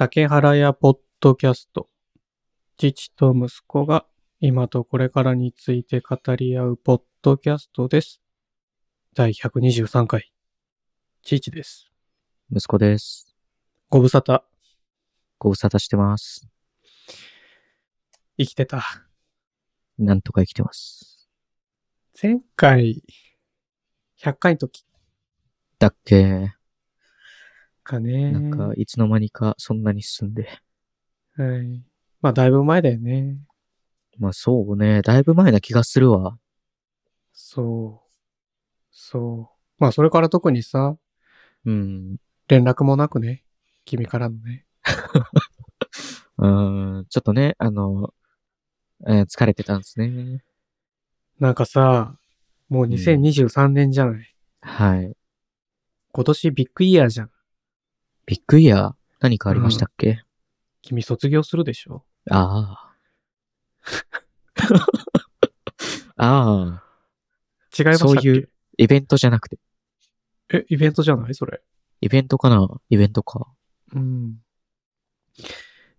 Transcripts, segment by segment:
竹原屋ポッドキャスト。父と息子が今とこれからについて語り合うポッドキャストです。第123回。父です。息子です。ご無沙汰。ご無沙汰してます。生きてた。なんとか生きてます。前回、100回の時だっけかね。なんか、いつの間にかそんなに進んで。はい。まあ、だいぶ前だよね。まあそうね、だいぶ前な気がするわ。そう。そう。まあ、それから特にさ、うん。連絡もなくね。君からのね。うーん、ちょっとね、あの、えー疲れてたんですね。なんかさ、もう2023年じゃない。はい。今年ビッグイヤーじゃん。ビッグイヤー何かありましたっけ、君卒業するでしょ？ああ。ああ。違いましたっけ？そういうイベントじゃなくて。え、イベントじゃない？それ。イベントかな？イベントか。うん。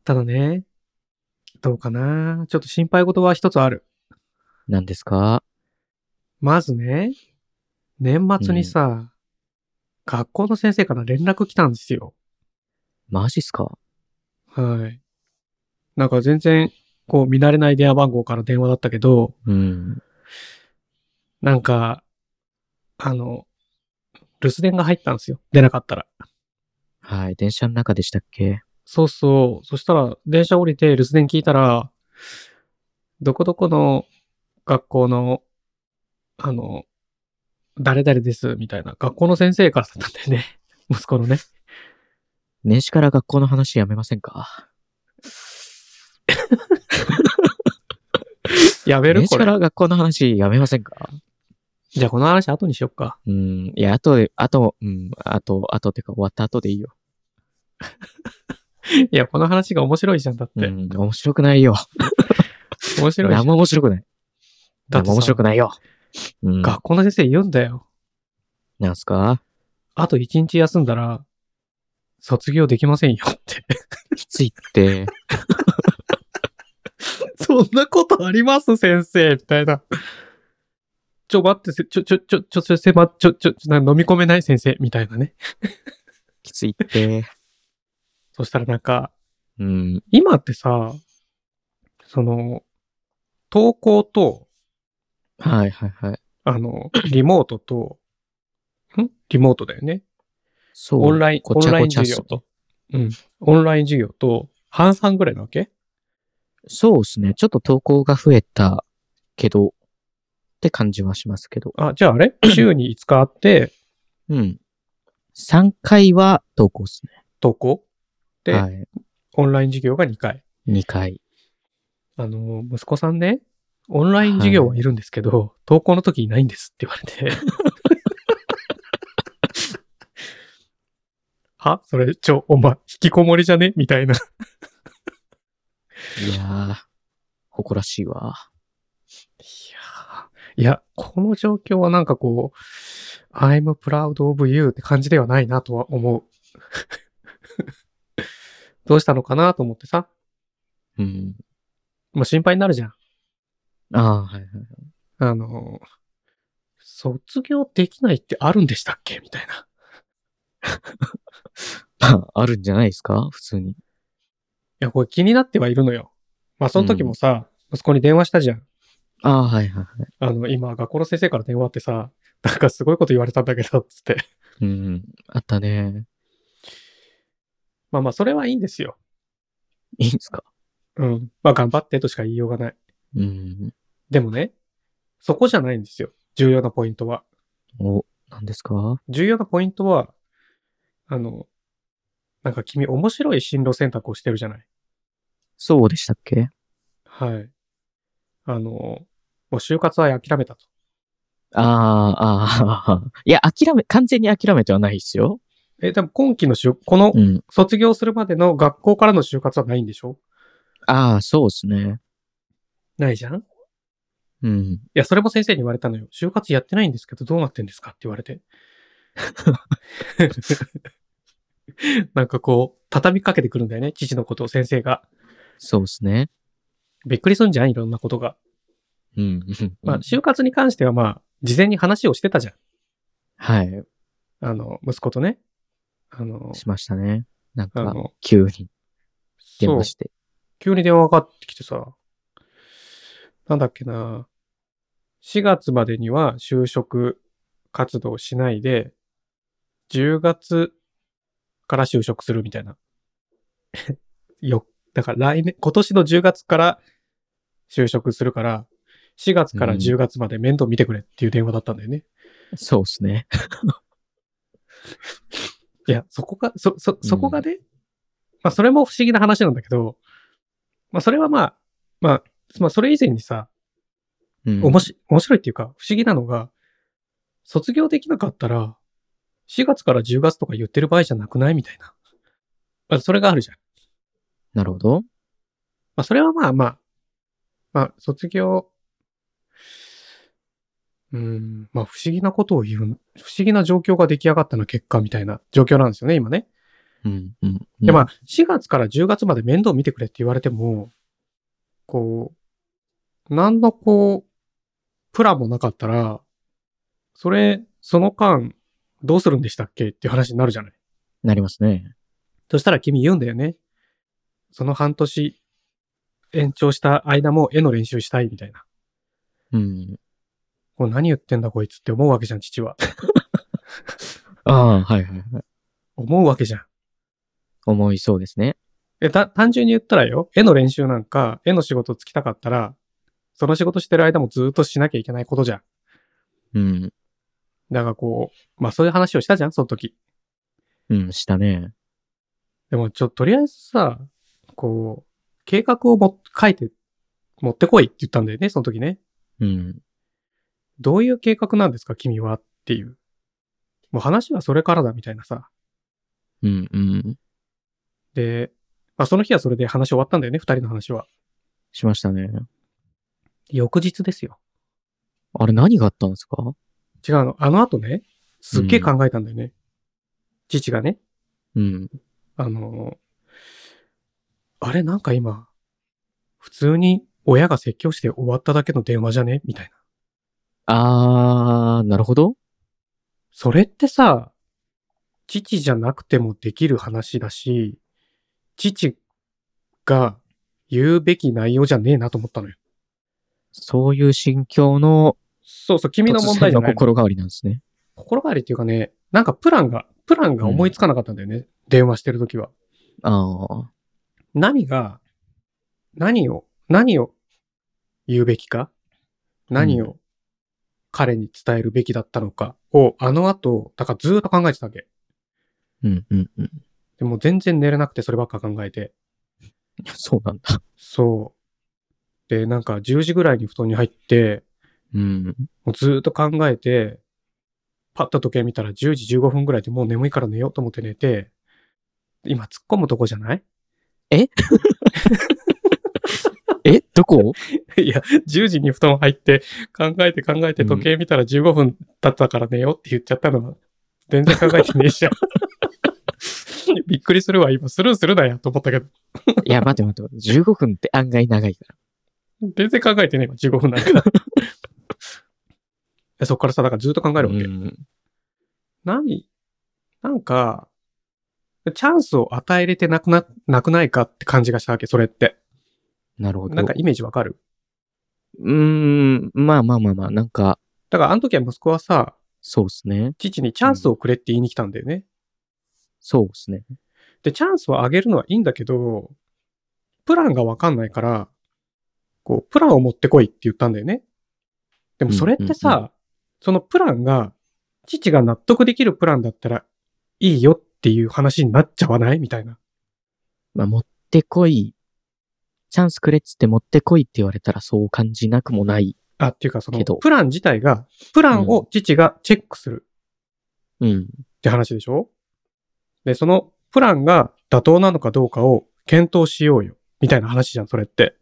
ただね、どうかな？ちょっと心配事は一つある。何ですか？まずね、年末にさ、学校の先生から連絡来たんですよ。マジっすか？はい。なんか全然、こう見慣れない電話番号から電話だったけど、うん。なんか、あの、留守電が入ったんですよ。出なかったら。はい。電車の中でしたっけ？そうそう。そしたら、電車降りて留守電聞いたら、どこどこの学校の、あの、誰々です、みたいな。学校の先生からだったんだよね。息子のね。年始から学校の話やめませんか？やめる？年始から学校の話やめませんか？じゃあこの話後にしよっか。うん。いや、後で、後、うん、後、後ってか終わった後でいいよ。いや、この話が面白いじゃん。だって。うん。面白くないよ。面白いじゃん。何も面白くない。だってさ何も面白くないよ。うん。学校の先生言うんだよ。なんすか？あと一日休んだら、卒業できませんよって。きついって。そんなことあります先生みたいな。ちょ、待って、せちょ、ちょ、ちょ、ちょ、ちょ、ちょ、ちょ、ちょな飲み込めない先生みたいなね。きついって。そしたらなんか、うん。今ってさ、その、登校と、はいはいはい。あの、リモートと、ん？リモートだよね。そう。オンライン、オンライン授業と。うん。オンライン授業と、半々ぐらいなわけ？そうですね。ちょっと投稿が増えたけど、って感じはしますけど。あ、じゃああれ？週に5日あって、うん。3回は投稿です登校で、ね。はい。オンライン授業が2回。2回。あの、息子さんね、オンライン授業はいるんですけど、登校の時いないんですって言われて。は？それ、ちょ、お前、引きこもりじゃね？みたいな。いやー、誇らしいわ。いやーいや、この状況はなんかこう、I'm proud of you って感じではないなとは思う。どうしたのかなと思ってさ、うん。もう心配になるじゃん。ああ、はいはい。あの、卒業できないってあるんでしたっけ？みたいな。まあ、あるんじゃないですか？普通に。いや、これ気になってはいるのよ。まあ、その時もさ、息子に電話したじゃん。ああ、はいはいはい。あの、今、学校の先生から電話あってさ、なんかすごいこと言われたんだけど、つって。うん。あったね。まあまあ、それはいいんですよ。いいんですか？うん。まあ、頑張ってとしか言いようがない。うん。でもね、そこじゃないんですよ。重要なポイントは。お、何ですか？重要なポイントは、あの、なんか君面白い進路選択をしてるじゃない？そうでしたっけ？はい。あの、もう就活は諦めたと。ああ、ああ、いや、諦め、完全に諦めてはないですよ。え、でも今期の就、このうん。卒業するまでの学校からの就活はないんでしょ？ああ、そうですね。ないじゃん？いうん。や、それも先生に言われたのよ。就活やってないんですけど、どうなってんですか？って言われて。なんかこう、畳みかけてくるんだよね、父のことを先生が。そうですね。びっくりすんじゃんいろんなことが。うん。まあ、就活に関してはまあ、事前に話をしてたじゃん。はい。あの、息子とね。あの、しましたね。なんかあの、急に電話、して。急に電話がかかってきてさ、なんだっけな、4月までには就職活動しないで、10月から就職するみたいな。よ、だから来年、今年の10月から就職するから、4月から10月まで面倒見てくれっていう電話だったんだよね。そうですね。いや、そこが、そ、そ、そこがね、まあ、それも不思議な話なんだけど、まあ、それはまあ、まあ、まあ、それ以前にさ、うん。おもし、面白いっていうか、不思議なのが、卒業できなかったら、4月から10月とか言ってる場合じゃなくないみたいな。まあ、それがあるじゃん。なるほど。まあ、それはまあまあ、まあ、卒業、うーん、まあ、不思議なことを言う、不思議な状況が出来上がったの結果みたいな状況なんですよね、今ね。うん。うん。で、まあ、4月から10月まで面倒見てくれって言われても、こう、何のこう、プランもなかったら、それ、その間、どうするんでしたっけっていう話になるじゃない。なりますね。そしたら君言うんだよね。その半年延長した間も絵の練習したいみたいな。うん。こう何言ってんだこいつって思うわけじゃん、父は。ああ、はいはいはい。思うわけじゃん。思いそうですね。え、た、単純に言ったらよ、絵の練習なんか、絵の仕事つきたかったら、その仕事してる間もずっとしなきゃいけないことじゃん。うん。だからこう、まあそういう話をしたじゃん、その時。うん、したね。でも、ちょ、とりあえずさ、こう、計画をも、書いて、持ってこいって言ったんだよね、その時ね。うん。どういう計画なんですか、君はっていう。もう話はそれからだ、みたいなさ。うん、うん。で、まあその日はそれで話終わったんだよね、二人の話は。しましたね。翌日ですよ。あれ何があったんですか？違うの。あの後ね、すっげえ考えたんだよね。父がね、うん。あの、あれなんか今、普通に親が説教して終わっただけの電話じゃね？みたいな。あー、なるほど。それってさ、父じゃなくてもできる話だし、父が言うべき内容じゃねえなと思ったのよ。そういう心境のそうそう、君の問題じゃないの。心変わりなんですね。心変わりっていうかね、なんかプランが、プランが思いつかなかったんだよね。電話してるときは。ああ。何が、何を、何を言うべきか？何を彼に伝えるべきだったのか？を、あの後、だからずーっと考えてたわけ。うん、うん、うん。でも全然寝れなくてそればっか考えて。そうなんだ。そう。で、なんか10時ぐらいに布団に入って、うん。もうずーっと考えて、パッと時計見たら10時15分ぐらいでもう眠いから寝ようと思って寝て、今突っ込むとこじゃない？え？どこ？いや、10時に布団入って、考えて考えて時計見たら15分経ったから寝ようって言っちゃったのは、全然考えてねえじゃん。びっくりするわ、今。スルーするなや、と思ったけど。いや、待って待って待って。15分って案外長いから。全然考えてねえわ、15分なんか。でそっからさ、だからずっと考えるわけ。うん。何なんか、チャンスを与えれてなくな、なくないかって感じがしたわけ、それって。なるほど。なんかイメージわかる？うーん。まあまあまあまあ、なんか、だからあの時は息子はさ、そうですね。父にチャンスをくれって言いに来たんだよね。そうですね。で、チャンスをあげるのはいいんだけど、プランがわかんないから、こう、プランを持ってこいって言ったんだよね。でもそれってさ、うんうんそのプランが、父が納得できるプランだったらいいよっていう話になっちゃわない？みたいな。まあ、持ってこい。チャンスくれっつって持ってこいって言われたらそう感じなくもない。あ、っていうかそのプラン自体が、プランを父がチェックするうん。って話でしょ？で、そのプランが妥当なのかどうかを検討しようよ。みたいな話じゃん、それって。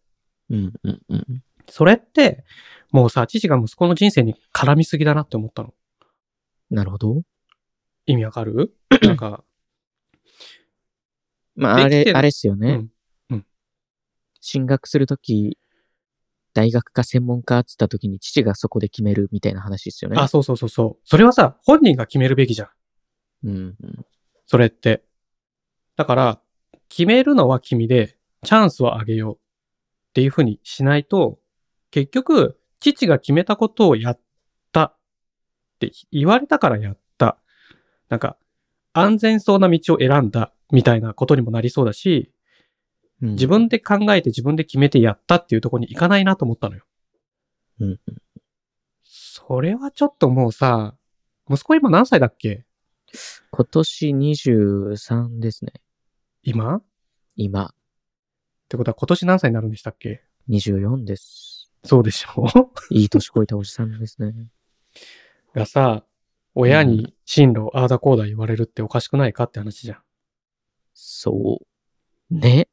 うん、うん、うん。それって、もうさ、父が息子の人生に絡みすぎだなって思ったの。なるほど。意味わかる？なんか、まあ、あれ、あれっすよね。うんうん進学するとき、大学か専門かって言ったときに父がそこで決めるみたいな話ですよね。あ、そうそうそうそう。それはさ、本人が決めるべきじゃん。うんうん。それって。だから、決めるのは君で、チャンスをあげようっていうふうにしないと、結局、父が決めたことをやったって言われたからやった。なんか、安全そうな道を選んだみたいなことにもなりそうだし、うん自分で考えて自分で決めてやったっていうところに行かないなと思ったのよ。うんそれはちょっともうさ、息子今何歳だっけ？今年23ですね。今？っ今、てことは今年何歳になるんでしたっけ？24です。そうでしょ？いい年こいたおじさんですね。がさ、親に進路ああだこうだ言われるっておかしくないかって話じゃん。そう。ね。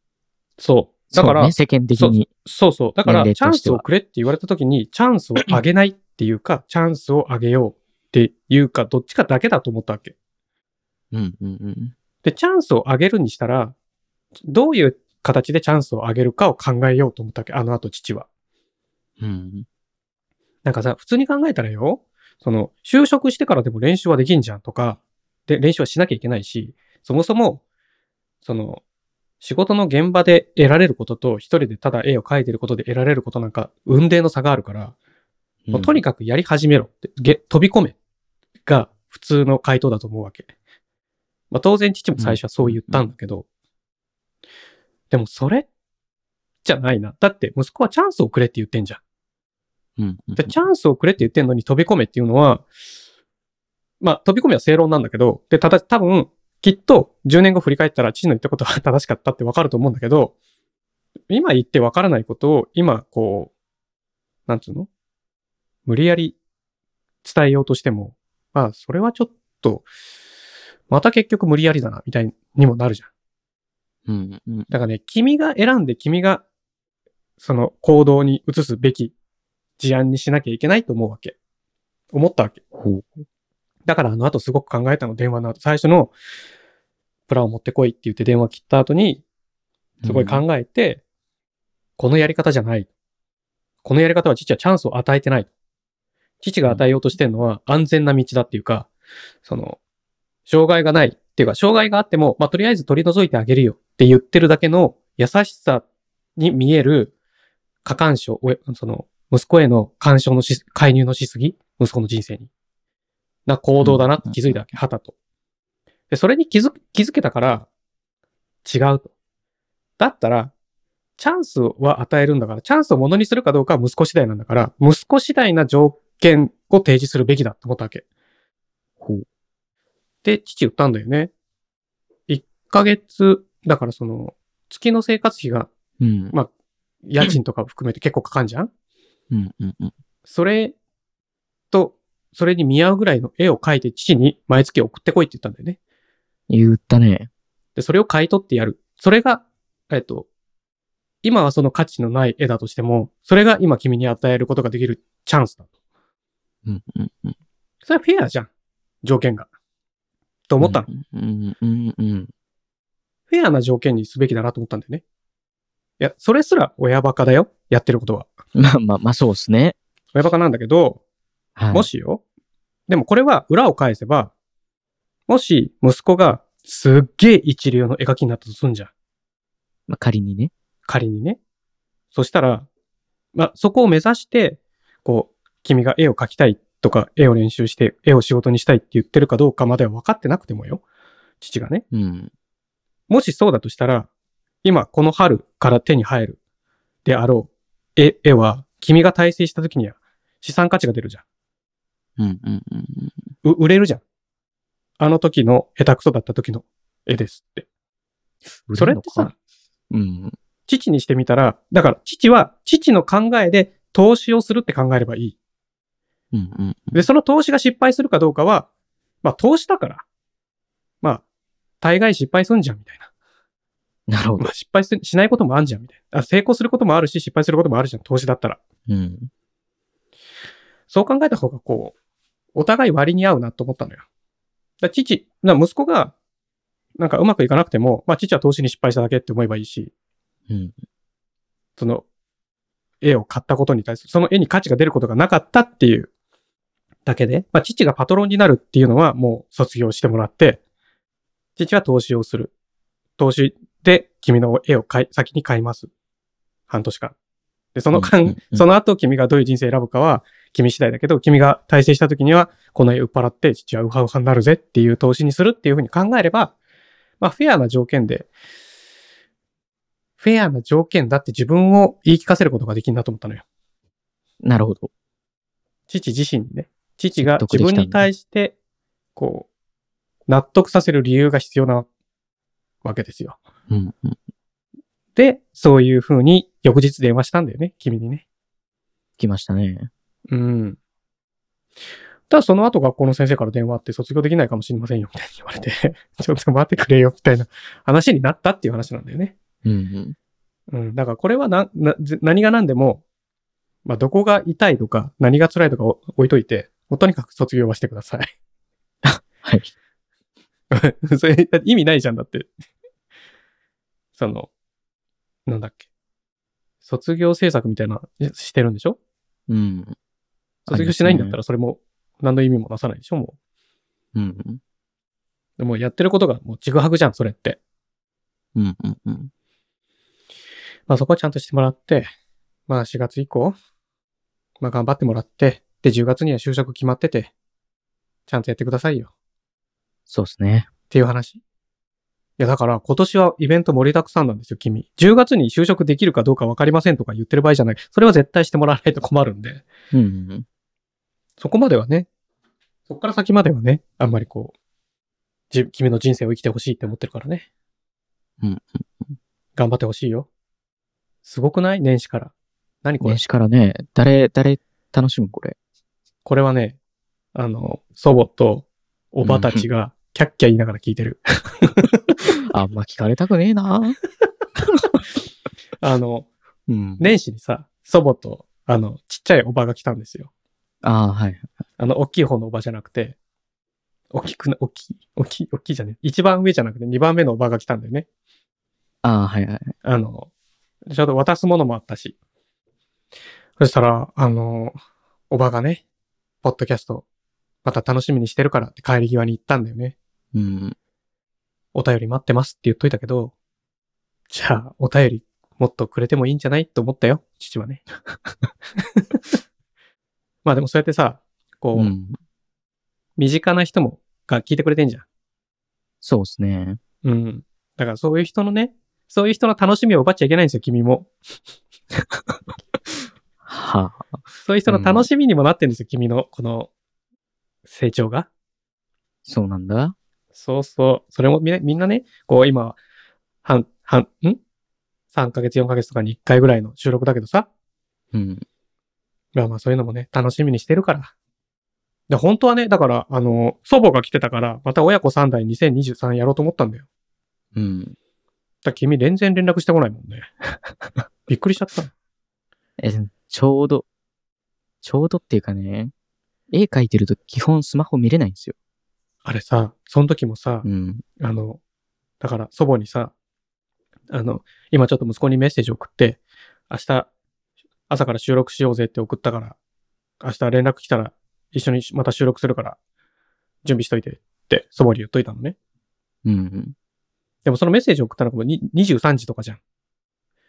そう。だから、そうね、世間的に。そうそう。だから、チャンスをくれって言われた時に、チャンスをあげないっていうか、チャンスをあげようっていうか、どっちかだけだと思ったわけ。うんうんうん。で、チャンスをあげるにしたら、どういう形でチャンスをあげるかを考えようと思ったわけ。あの後父は。うん。なんかさ、普通に考えたらよ、その、就職してからでも練習はできんじゃんとか、で、練習はしなきゃいけないし、そもそも、その、仕事の現場で得られることと、一人でただ絵を描いてることで得られることなんか、運命の差があるから、もうとにかくやり始めろって、げ飛び込めが普通の回答だと思うわけ。まあ当然父も最初はそう言ったんだけど、でもそれじゃないな。だって息子はチャンスをくれって言ってんじゃん。うんうん。で、チャンスをくれって言ってんのに飛び込めっていうのは、まあ、飛び込みは正論なんだけど、で、ただ、多分、きっと10年後振り返ったら父の言ったことは正しかったってわかると思うんだけど、今言ってわからないことを、今、こう、なんつうの？無理やり伝えようとしても、まあ、それはちょっと、また結局無理やりだな、みたいにもなるじゃん。うんうん。だからね、君が選んで君が、その行動に移すべき事案にしなきゃいけないと思うわけ。思ったわけ。だからあの後すごく考えたの、電話の後。最初の、プランを持ってこいって言って電話切った後に、すごい考えて、このやり方じゃない。このやり方は父はチャンスを与えてない。父が与えようとしてるのは安全な道だっていうか、その、障害がないっていうか、障害があっても、まあ、とりあえず取り除いてあげるよって言ってるだけの優しさに見える過干渉、おその、息子への干渉のし、介入のしすぎ？息子の人生に。な行動だなって気づいたわけ、はたと。で、それに気づ、気づけたから、違うと。だったら、チャンスは与えるんだから、チャンスをものにするかどうかは息子次第なんだから、息子次第な条件を提示するべきだって思ったわけ。ほう。で、父言ったんだよね。1ヶ月、だからその、月の生活費が、うん。まあ、家賃とか含めて結構かかんじゃん？うんうんうん。それと、それに見合うぐらいの絵を描いて父に毎月送ってこいって言ったんだよね。言ったね。で、それを買い取ってやる。それが、えっと、今はその価値のない絵だとしても、それが今君に与えることができるチャンスだと。うんうんうん。それはフェアじゃん。条件が。と思ったの。うんうんうん。フェアな条件にすべきだなと思ったんだよね。いや、それすら親バカだよ。やってることは。まあまあまあ、そうですね。親バカなんだけど、はい。もしよ。でもこれは裏を返せば、もし息子がすっげえ一流の絵描きになったとすんじゃん。まあ、仮にね。仮にね。そしたら、まあ、そこを目指して、こう、君が絵を描きたいとか、絵を練習して、絵を仕事にしたいって言ってるかどうかまでは分かってなくてもよ。父がね。うん。もしそうだとしたら、今この春から手に入るであろう絵、絵は、君が大成した時には資産価値が出るじゃん。うんうんうんうん。う売れるじゃん。あの時の下手くそだった時の絵ですって。それってさ、うん。父にしてみたら、だから父は父の考えで投資をするって考えればいい。うんうん。で、その投資が失敗するかどうかは、まあ投資だから、まあ、大概失敗すんじゃんみたいな。なるほどま。あ失敗すしないこともあるじゃんみたいな。あ成功することもあるし、失敗することもあるじゃん、投資だったら。うん。そう考えた方がこう、お互い割に合うなと思ったのよ。だ父、な息子が、なんかうまくいかなくても、まあ父は投資に失敗しただけって思えばいいし、うん。その絵を買ったことに対する、その絵に価値が出ることがなかったっていうだけで、まあ父がパトロンになるっていうのはもう卒業してもらって、父は投資をする。投資で君の絵を買い、先に買います。半年間。で、その間、うんうんうんその後君がどういう人生選ぶかは君次第だけど、君が大成した時にはこの絵売っ払って父はウハウハになるぜっていう投資にするっていうふうに考えれば、まあフェアな条件で、フェアな条件だって自分を言い聞かせることができるなと思ったのよ。なるほど。父自身にね。父が自分に対して、こう、納得させる理由が必要なわけですよ。うん。うん。で、そういうふうに翌日電話したんだよね、君にね。来ましたね。うん。ただその後学校の先生から電話あって卒業できないかもしれませんよ、みたいに言われて、ちょっと待ってくれよ、みたいな話になったっていう話なんだよね。うん。うん。うん。だからこれはな、な、ぜ何が何でも、まあ、どこが痛いとか、何が辛いとかを置いといて、もうとにかく卒業はしてください。はい。それ、意味ないじゃんだって。その、なんだっけ。卒業制作みたいな、してるんでしょ？うん。卒業しないんだったら。らそれも何の意味もなさないでしょもうん。う。でもやってることがもうちぐはぐじゃん、それって。うん。うん。うん。まあそこはちゃんとしてもらって、まあ4月以降、まあ頑張ってもらって、で10月には就職決まってて、ちゃんとやってくださいよ。そうですね。っていう話？いや、だから今年はイベント盛りだくさんなんですよ、君。10月に就職できるかどうか分かりませんとか言ってる場合じゃない。それは絶対してもらわないと困るんで。うん。うん。そこまではね、そこから先まではね、あんまりこう、じ君の人生を生きてほしいって思ってるからね。うん。頑張ってほしいよ。すごくない？年始から。何これ、年始からね、誰、誰楽しむこれ？これはね、あの、祖母とおばたちがキャッキャ言いながら聞いてる。あんま聞かれたくねえな。あの、うん。年始にさ、祖母と、あの、ちっちゃいおばが来たんですよ。ああ、はい。あの、大きい方のおばじゃなくて、大きくな、大きい、大きい、大きいじゃね一番上じゃなくて二番目のおばが来たんだよね。ああ、はいはい。あの、ちょうど渡すものもあったし。そしたら、あの、おばがね、ポッドキャスト、また楽しみにしてるからって帰り際に言ったんだよね。うん。お便り待ってますって言っといたけど、じゃあ、お便りもっとくれてもいいんじゃないと思ったよ、父はね。まあでもそうやってさ、こう、うん。身近な人もが聞いてくれてんじゃん。そうですね。うん。だからそういう人のね、そういう人の楽しみを奪っちゃいけないんですよ、君も。はあ。そういう人の楽しみにもなってんですよ、君のこの成長が。そうなんだ。そうそう。それもみんなみんなね、こう今、半、半、ん ?3 ヶ月、4ヶ月とかに1回ぐらいの収録だけどさ。うん。まあまあそういうのもね、楽しみにしてるから。で、本当はね、だから、あの、祖母が来てたから、また親子3代2023やろうと思ったんだよ。うん。だ君全然連絡してこないもんね。びっくりしちゃった。え、ちょうど、ちょうどっていうかね、絵描いてると基本スマホ見れないんですよ。あれさ、その時もさ、うん。あの、だから祖母にさ、あの、今ちょっと息子にメッセージ送って、明日、朝から収録しようぜって送ったから、明日連絡来たら一緒にまた収録するから、準備しといてって祖母に言っといたのね。うん。でもそのメッセージ送ったのがもうに23時とかじゃん。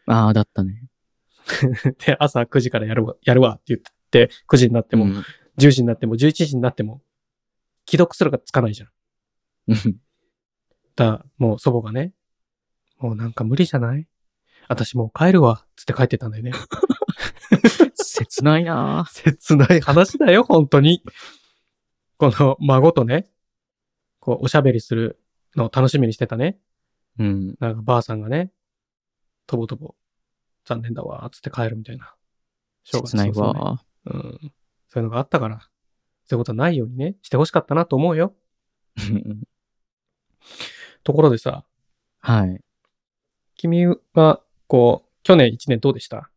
ああ、だったね。で、朝9時からやるわ、やるわって言って、9時になっても、うん10時になっても、11時になっても、既読するかつかないじゃん。うん。だ、もう祖母がね、もうなんか無理じゃない？私もう帰るわ、つって帰ってたんだよね。切ないなぁ 切ない話だよ、本当に。この孫とね、こう、おしゃべりするのを楽しみにしてたね。うん。なんかばあさんがね、とぼとぼ、残念だわ、つって帰るみたいな。正月切ないわ。うん。そういうのがあったから、そういうことはないようにね、してほしかったなと思うよ。うんところでさ、はい。君は、こう、去年1年どうでした？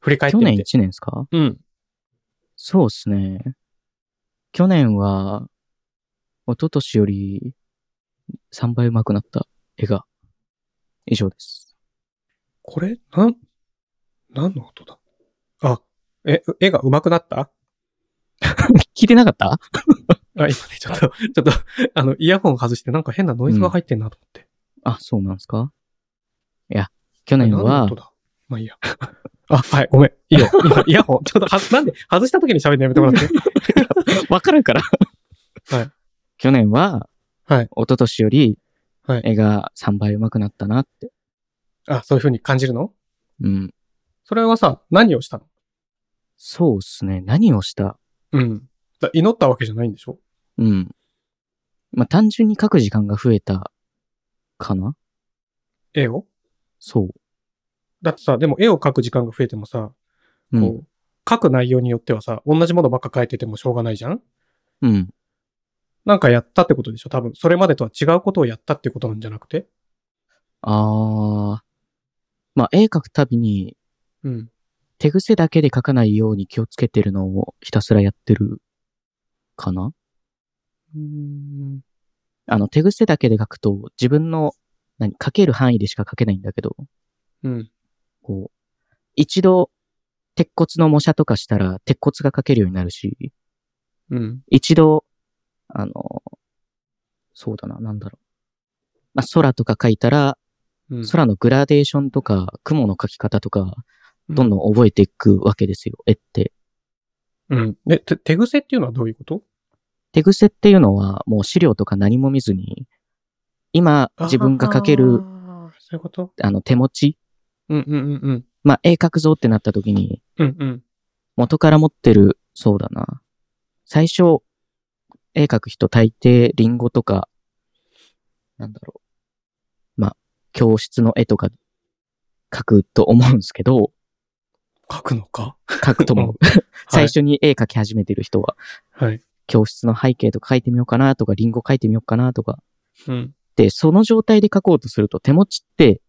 振り返って去年みて。1年ですか？うん。そうですね。去年は、一昨年より3倍上手くなった絵が。以上です。これ、なん、何の音だ？あ、え、絵が上手くなった？聞いてなかった？あ、今ね、ちょっと、ちょっと、あの、イヤホン外してなんか変なノイズが入ってんなと思って。あ、そうなんですか？いや、去え年はまあいいや。あ、はい、ごめん。いいよ。今、イヤホン、ちょっとは、なんで、外した時に喋るのやめてもらって。わかるから。はい。去年は、はい。一昨年よりはい。絵が3倍上手くなったなって。あ、そういう風に感じるの？うん。それはさ、何をしたの？そうっすね。何をした？うん。だ祈ったわけじゃないんでしょ？うん。まあ、単純に書く時間が増えたかな？絵を？そう。だってさ、でも絵を描く時間が増えてもさ、うん。こう、書く内容によってはさ、同じものばっか書いててもしょうがないじゃん？うん。なんかやったってことでしょ？多分。それまでとは違うことをやったってことなんじゃなくて？あー。まあ、絵描くたびにうん。手癖だけで描かないように気をつけてるのをひたすらやってるかな？うん。あの、手癖だけで描くと自分の、何、描ける範囲でしか描けないんだけど、うん。こう、一度、鉄骨の模写とかしたら鉄骨が描けるようになるし、うん。一度、あの、そうだな、なんだろう。まあ、空とか描いたら、うん。空のグラデーションとか、雲の描き方とか、どんどん。ん覚えていくわけですよ、絵って。うん。で、て手癖っていうのはどういうこと？手癖っていうのは、もう資料とか何も見ずに、今、自分が描けある、ーそういうこと？あの、手持ち、うんうんうんうん。まあ、絵描くぞってなった時に、うんうん。元から持ってる、そうだな。最初、絵描く人大抵リンゴとか、なんだろう。まあ、教室の絵とか描くと思うんですけど、書くのか？描くと思う。最初に絵描き始めてる人は、はい。教室の背景とか描いてみようかなとか、リンゴ描いてみようかなとか。うん。で、その状態で描こうとすると手持ちって、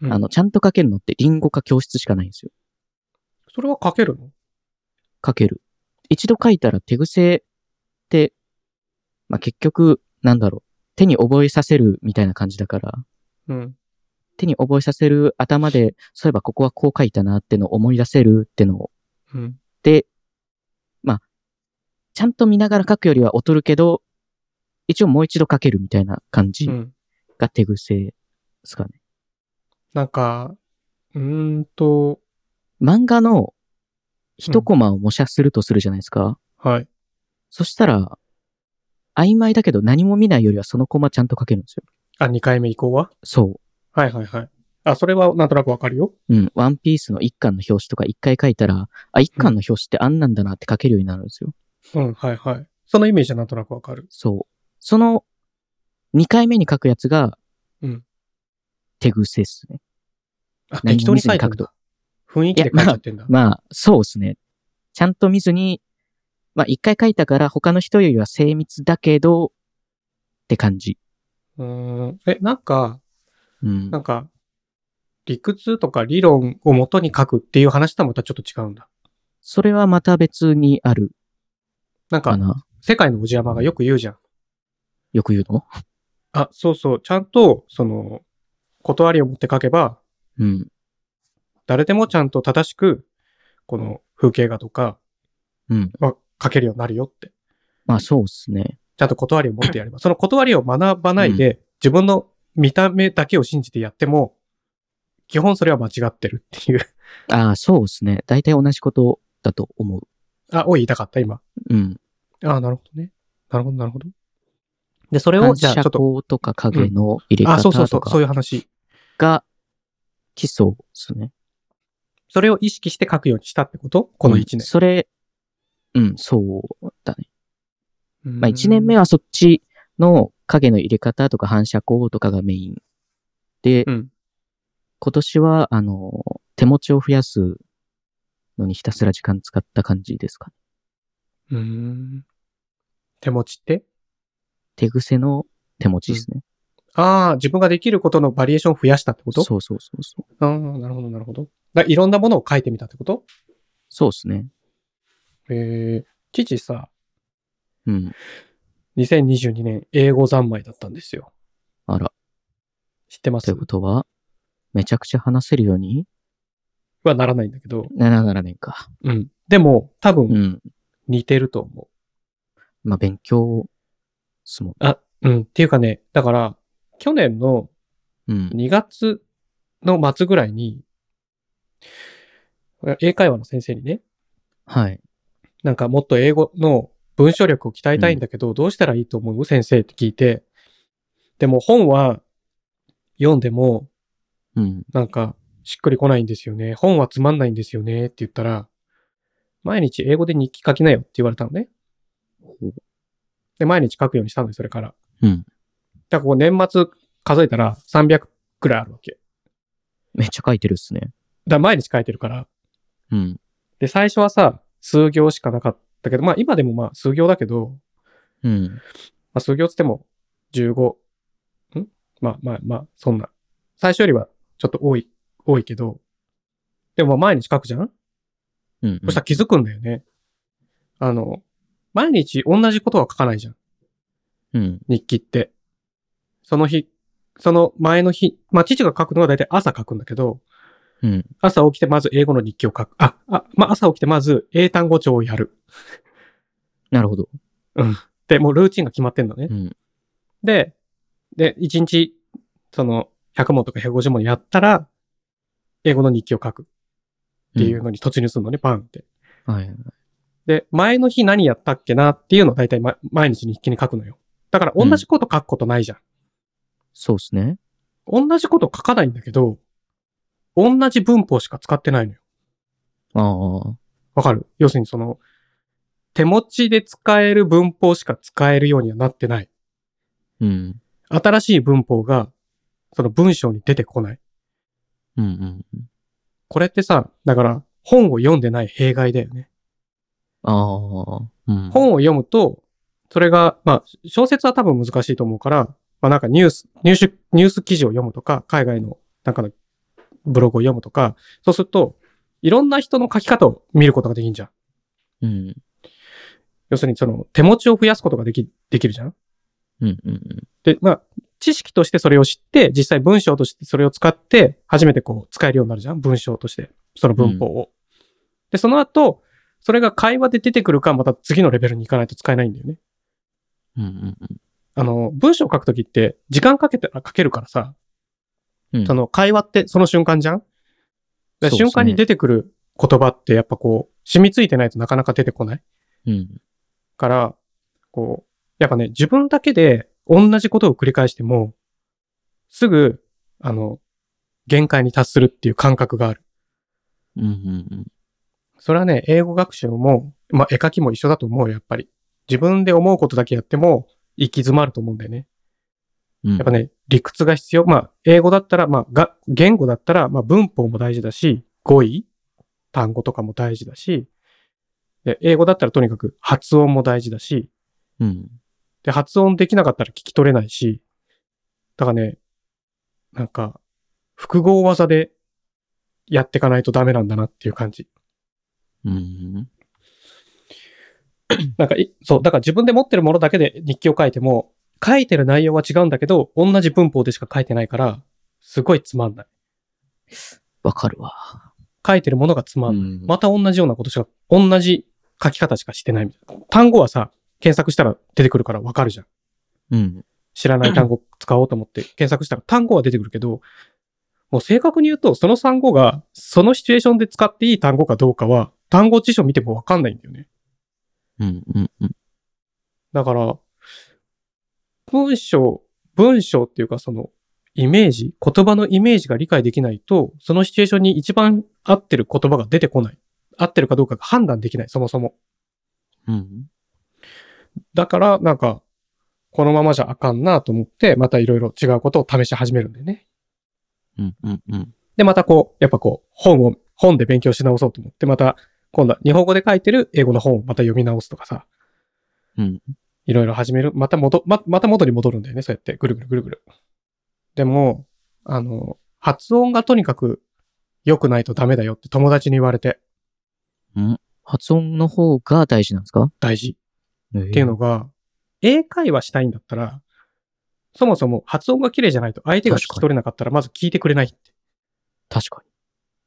うんあの、、ちゃんと描けるのってリンゴか教室しかないんですよ。それは書けるの？描ける。一度描いたら手癖って、まあ、結局、なんだろう。手に覚えさせるみたいな感じだから、うん。手に覚えさせる頭で、そういえばここはこう書いたなってのを思い出せるってのうん。で、まあ、ちゃんと見ながら書くよりは劣るけど、一応もう一度書けるみたいな感じうん。が手癖ですかね。なんか、うーんと、漫画の一コマを模写するとするじゃないですか。はい。そしたら、曖昧だけど何も見ないよりはそのコマちゃんと書けるんですよ。あ、2回目以降は？そはいはいはい。あ、それはなんとなくわかるよ。う。うん。ワンピースの一巻の表紙とか一回書いたら、あ、一巻の表紙ってあんなんだなって書けるようになるんですよ。うん、はいはい。そのイメージはなんとなくわかる。そう。その、二回目に書くやつが、うん。手癖っすね。あ、何も適当に書いてんだ。雰囲気で書いちゃってんだ。まあ、そうですね。ちゃんと見ずに、まあ一回書いたから他の人よりは精密だけど、って感じ。うーん。え、なんか、うんな。んか、理屈とか理論をもとに書くっていう話とはまたちょっと違うんだ。それはまた別にあるなんか。世界のおじ山がよく言うじゃん。よく言うの？あ、そうそう。ちゃんと、その、断りを持って書けば、うん。誰でもちゃんと正しく、この風景画とかうん。は書けるようになるよって。まあそうっすね。ちゃんと断りを持ってやれば。その断りを学ばないで、自分の見た目だけを信じてやっても、基本それは間違ってるっていう。ああ、そうっすね。大体同じことだと思う。あ、を言いたかった、今。うん。あなるほどね。なるほど、なるほど。で、それを、反じゃあちょ射っと、光とか影の入れあ、方そうそうそう、とかそういう話。が基礎っすね。それを意識して書くようにしたってこと？このうん1年。それ、うん、そうだね。まあ1年目は、はそっちの影の入れ方とか反射光とかがメイン。で、うん。今年は、あの、手持ちを増やすのにひたすら時間使った感じですかね。うーん。手持ちって？手癖の手持ちですね。ああ、自分ができることのバリエーションを増やしたってこと？そうそうそうそう。ああ、なるほど、なるほど。だいろんなものを書いてみたってこと？そうですね。えー、父さ、うん。2022年英語三昧だったんですよ。あら。知ってます？ということは、めちゃくちゃ話せるように？はならないんだけど、ならならねんか。うん。でも、多う分ん。似てると思まあ、勉強すもん。う。あ、うん。っていうかね、だから、去年のうん。2月の末ぐらいに、英会話の先生にね、はい。なんかもっと英語の文章力を鍛えたいんだけど、どうしたらいいと思う？先生って聞いて、でも本は読んでも、うん。なんかしっくりこないんですよね。本はつまんないんですよねって言ったら、毎日英語で日記書きなよって言われたのね。で、毎日書くようにしたのよ、それから。うん。だからこう年末数えたら300くらいあるわけ。めっちゃ書いてるっすね。ら毎日書いてるから。うん。で、最初はさ、数行しかなかったけど、まあ今でもまあ数行だけど、うん。まあ数行つっても15、ん？まあまあまあ、そんな。最初よりはちょっと多い、多いけど、でもまあ毎日書くじゃんうん。そしたら気づくんだよね。あの、毎日同じことは書かないじゃん。うん。日記って。その日、その前の日、まあ父が書くのは大体朝書くんだけど、うん。朝起きてまず英語の日記を書く。あ、あ、まあ朝起きてまず英単語帳をやる。なるほど。で、もうルーチンが決まってんのねう。ん。で、で、1日、その、100問とか150問やったら、英語の日記を書くっていうのに突入するのね、パンって。はい。で、前の日何やったっけなっていうのを大体、ま、毎日日記に書くのよ。だから同じこと書くことないじゃん。そうっすね。同じこと書かないんだけど、同じ文法しか使ってないのよ。ああ。わかる？要するにその、手持ちで使える文法しか使えるようにはなってない。うん。新しい文法が、その文章に出てこない。うんうんうん。これってさ、だから本を読んでない弊害だよね。ああ。うん。本を読むと、それが、まあ、小説は多分難しいと思うから、まあなんかニュース、入手、ニュース記事を読むとか、海外のなんかのブログを読むとか、そうすると、いろんな人の書き方を見ることができるじゃん。うん。要するにその手持ちを増やすことができ、できるじゃん。うんうんうん。で、まあ、知識としてそれを知って、実際文章としてそれを使って、初めてこう使えるようになるじゃん文章として。その文法を。で、その後、それが会話で出てくるか、また次のレベルに行かないと使えないんだよね。うんうんあの、文章を書くときって、時間かけたら書けるからさ、うん。その会話ってその瞬間じゃん？瞬間に出てくる言葉ってやっぱこう、染みついてないとなかなか出てこない？うん。から、こう、やっぱね、自分だけで同じことを繰り返しても、すぐ、あの、限界に達するっていう感覚がある。うんうんうん。それはね、英語学習も、まあ、絵描きも一緒だと思うよ、やっぱり。自分で思うことだけやっても、行き詰まると思うんだよね。うんやっぱね、理屈が必要。まあ、英語だったら、まあ、が、言語だったら、まあ、文法も大事だし、語彙単語とかも大事だし、で、英語だったらとにかく発音も大事だし、うん。で、発音できなかったら聞き取れないし、だからね、なんか、複合技でやっていかないとダメなんだなっていう感じ。うん。なんかい、そう、だから自分で持ってるものだけで日記を書いても、書いてる内容は違うんだけど、同じ文法でしか書いてないから、すごいつまんない。わかるわ。書いてるものがつまない。うんん。また同じようなことしか、同じ書き方しかしてないみたいな。単語はさ、検索したら出てくるからわかるじゃん。うん。知らない単語使おうと思って検索したら単語は出てくるけど、もう正確に言うと、その単語が、そのシチュエーションで使っていい単語かどうかは、単語辞書見てもわかんないんだよね。うんうんうん。だから、文章、文章っていうかその、イメージ、言葉のイメージが理解できないと、そのシチュエーションに一番合ってる言葉が出てこない。合ってるかどうかが判断できない、そもそも。うん。だから、なんか、このままじゃあかんなと思って、またいろいろ違うことを試し始めるんだよね。うんうんうん。で、またこう、やっぱこう、本を、本で勉強し直そうと思って、また、今度は日本語で書いてる英語の本をまた読み直すとかさ、うん。いろいろ始める。また元、ま、また元に戻るんだよね、そうやって、ぐるぐるぐるぐる。でも、あの、発音がとにかく良くないとダメだよって友達に言われて、発音の方が大事なんですか？大事。っっていうのが、英会話したいんだったら、そもそも発音が綺麗じゃないと相手が聞き取れなかったらまず聞いてくれないって。確かに。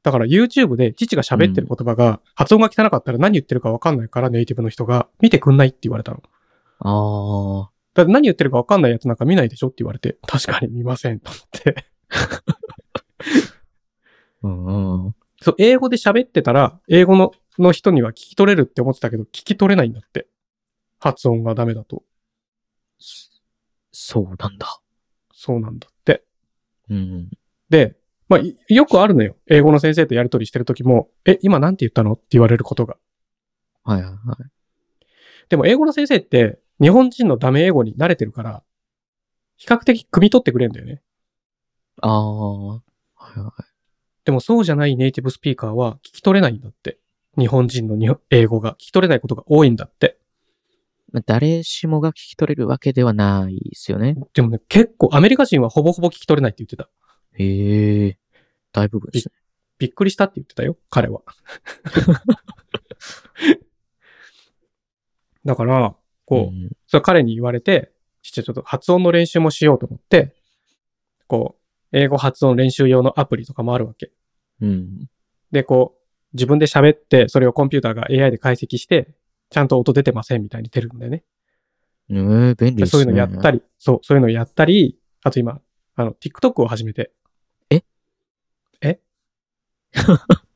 だから YouTube で父が喋ってる言葉が発音が汚かったら何言ってるかわかんないからネイティブの人が見てくんないって言われたの。ああ。だって何言ってるかわかんないやつなんか見ないでしょって言われて、確かに見ませんと思って。うんうん。そう、英語で喋ってたら、英語のの人には聞き取れるって思ってたけど、聞き取れないんだって。発音がダメだと。そうなんだ。そうなんだって。うん。で、まあ、いよくあるのよ。英語の先生とやりとりしてる時も、え、今なんて言ったの？って言われることが。はいはいはい。でも英語の先生って、日本人のダメ英語に慣れてるから、比較的汲み取ってくれるんだよね。ああ。はいはい。でもそうじゃないネイティブスピーカーは聞き取れないんだって。日本人のに英語が聞き取れないことが多いんだって。まあ誰しもが聞き取れるわけではないですよね。でもね、結構アメリカ人はほぼほぼ聞き取れないって言ってた。へえ。大部分ですね。びっくりしたって言ってたよ、彼は。だから、こう、んそれ彼に言われて、ちょっと発音の練習もしようと思って、こう、英語発音練習用のアプリとかもあるわけ。うん。で、こう、自分で喋って、それをコンピューターが AI で解析して、ちゃんと音出てませんみたいに出るんだよね。ええ、便利ですね。そういうのやったり、そう、そういうのやったり、あと今、あの、TikTok を始めて。え？え？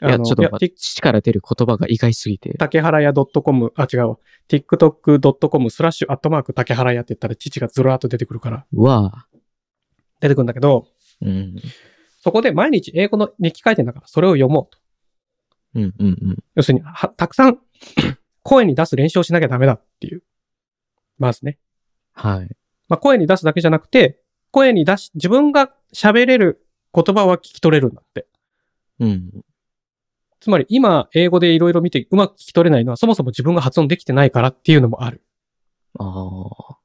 や、あのちょっと父から出る言葉が意外すぎて。竹原屋 .com、あ、違うわ。tiktok.com スラッシュアットマーク竹原屋って言ったら父がずらーっと出てくるから、うわあ。出てくるんだけど、うん。そこで毎日英語の日記書いてんだから、それを読もうと。うんうんうん。要するに、はたくさん 声に出す練習をしなきゃダメだっていう。まずね。はい。まあ、声に出すだけじゃなくて、声に出し、自分が喋れる言葉は聞き取れるんだって。うん。つまり今、英語でいろいろ見てうまく聞き取れないのは、そもそも自分が発音できてないからっていうのもある。ああ。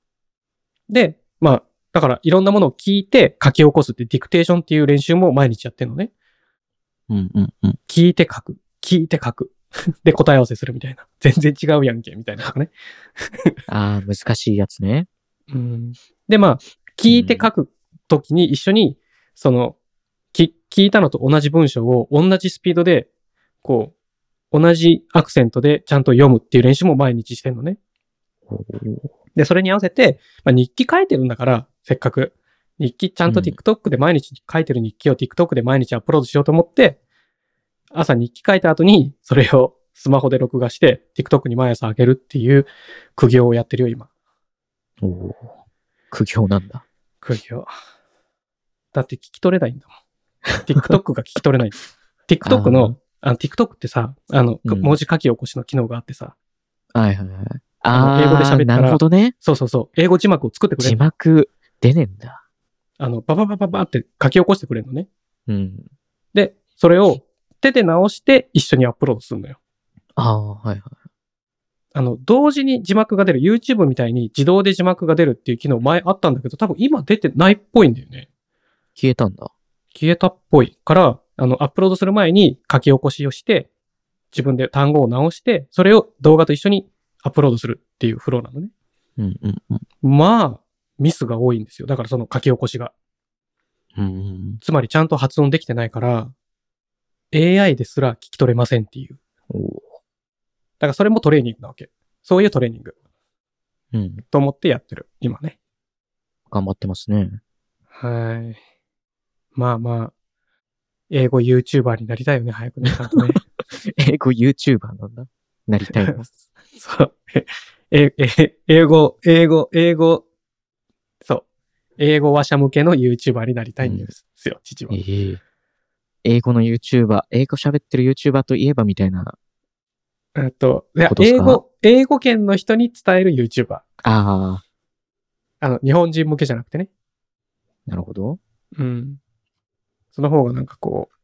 で、まあ、だからいろんなものを聞いて書き起こすってディクテーションっていう練習も毎日やってるのね。うんうんうん。聞いて書く。聞いて書く。で、答え合わせするみたいな。全然違うやんけ、みたいなね。ああ、難しいやつね。うんで、まあ、聞いて書くときに一緒に、その、き、聞いたのと同じ文章を同じスピードで、こう、同じアクセントでちゃんと読むっていう練習も毎日してんのね。で、それに合わせて、まあ、日記書いてるんだから、せっかく。日記ちゃんとうん TikTok で毎日書いてる日記を TikTok で毎日アップロードしようと思って、朝日記書いた後に、それをスマホで録画して、TikTok に毎朝上げるっていう苦行をやってるよ、今。おー苦行なんだ。苦行。だって聞き取れないんだもん。TikTok が聞き取れない。TikTok の、あの、TikTok ってさ、あの、うん文字書き起こしの機能があってさ、はいはいはい。あのああ、英語で喋ったらなるほどね。そうそうそう、英語字幕を作ってくれ字る。幕出ねえんだ。あの、バババババって書き起こしてくれるのね。うん。で、それを手で直して一緒にアップロードするのよ。ああ、はいはい。あの、同時に字幕が出る、YouTube みたいに自動で字幕が出るっていう機能前あったんだけど、多分今出てないっぽいんだよね。消えたんだ。消えたっぽいから、あの、アップロードする前に書き起こしをして、自分で単語を直して、それを動画と一緒にアップロードするっていうフローなのね。うんうんうん。まあ、ミスが多いんですよ。だからその書き起こしが。うんうんつまりちゃんと発音できてないから、AI ですら聞き取れませんっていう。だからそれもトレーニングなわけ。そういうトレーニングうん。と思ってやってる。今ね。頑張ってますね。はい。まあまあ、英語 YouTuber になりたいよね、早くね、ちゃんとね。英語 YouTuber なんだ。なりたいな。そう。え、え、え英語、英語、英語、そう。英語話者向けの YouTuber になりたいんですよ、父は。ええ英語の YouTuber、英語喋ってる YouTuber といえばみたいな。えっと、いや英語、英語圏の人に伝える YouTuber。ああ、あの、日本人向けじゃなくてね。なるほど。うん。その方がなんかこう、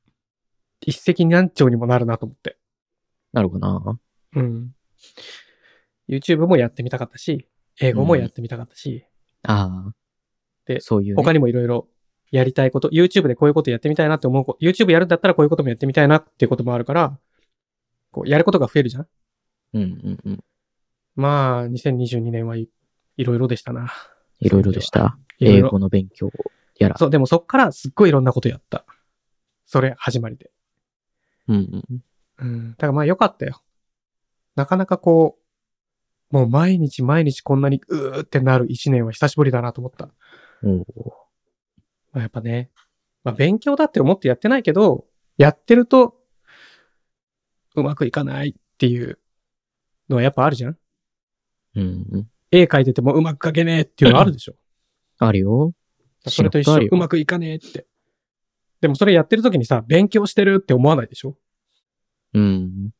一石何鳥にもなるなと思って。なるほどな。うん。YouTube もやってみたかったし、英語もやってみたかったし、ああ。でそういう、ね。他にもいろいろやりたいこと、YouTube でこういうことやってみたいなって思うこ、YouTube やるんだったらこういうこともやってみたいなっていうこともあるから、こう、やることが増えるじゃんうんうんうん。まあ、2022年はい、いろいろでしたな。いろいろでした。英語の勉強やら。そう、でもそっからすっごいいろんなことやった。それ、始まりで。うんうん。うん。だからまあ良かったよ。なかなかこう、もう毎日毎日こんなにうーってなる一年は久しぶりだなと思った。おーまあ、やっぱね、まあ勉強だって思ってやってないけど、やってると、うまくいかないっていうのはやっぱあるじゃんうんうん。絵描いててもうまく描けねえっていうのあるでしょ あるよ。それと一緒うまくいかねえって。でもそれやってる時にさ、勉強してるって思わないでしょ？うん。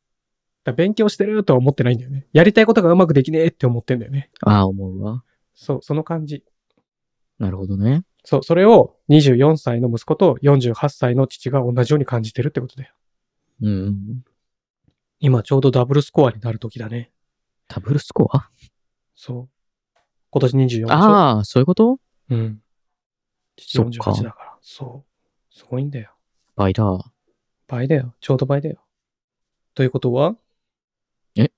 だ勉強してるとは思ってないんだよね。やりたいことがうまくできねえって思ってんだよね。ああ、思うわ。そう、その感じ。なるほどね。そう、それを24歳の息子と48歳の父が同じように感じてるってことだよ。うん。今ちょうどダブルスコアになる時だね。ダブルスコア？そう。今年24でしょ？ああ、そういうこと？うん。父そっか48だから。そう。すごいんだよ。倍だ。倍だよ。ちょうど倍だよ。ということは？え？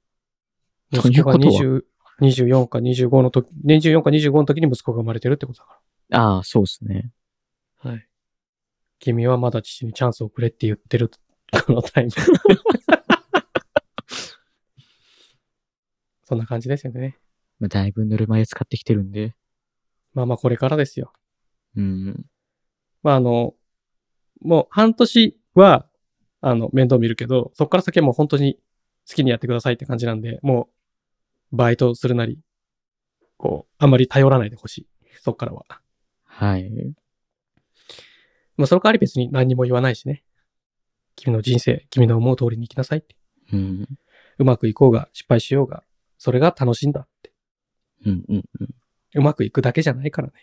息子がという20 24か25の時、24か25の時に息子が生まれてるってことだかああ、そうですね。ら。はい。君はまだ父にチャンスをくれって言ってる、このタイミング。そんな感じですよね。まあだいぶぬるま湯使ってきてるんで。まあまあこれからですよ。うん。まああの、もう半年は、あの、面倒見るけど、そこから先はもう本当に好きにやってくださいって感じなんで、もう、バイトするなり、こう、あんまり頼らないでほしい。そこからは。はい。まあその代わり別に何にも言わないしね。君の人生、君の思う通りに生きなさいって。うん。うまくいこうが、失敗しようが、それが楽しいんだって。うんうんうん。うまくいくだけじゃないからね。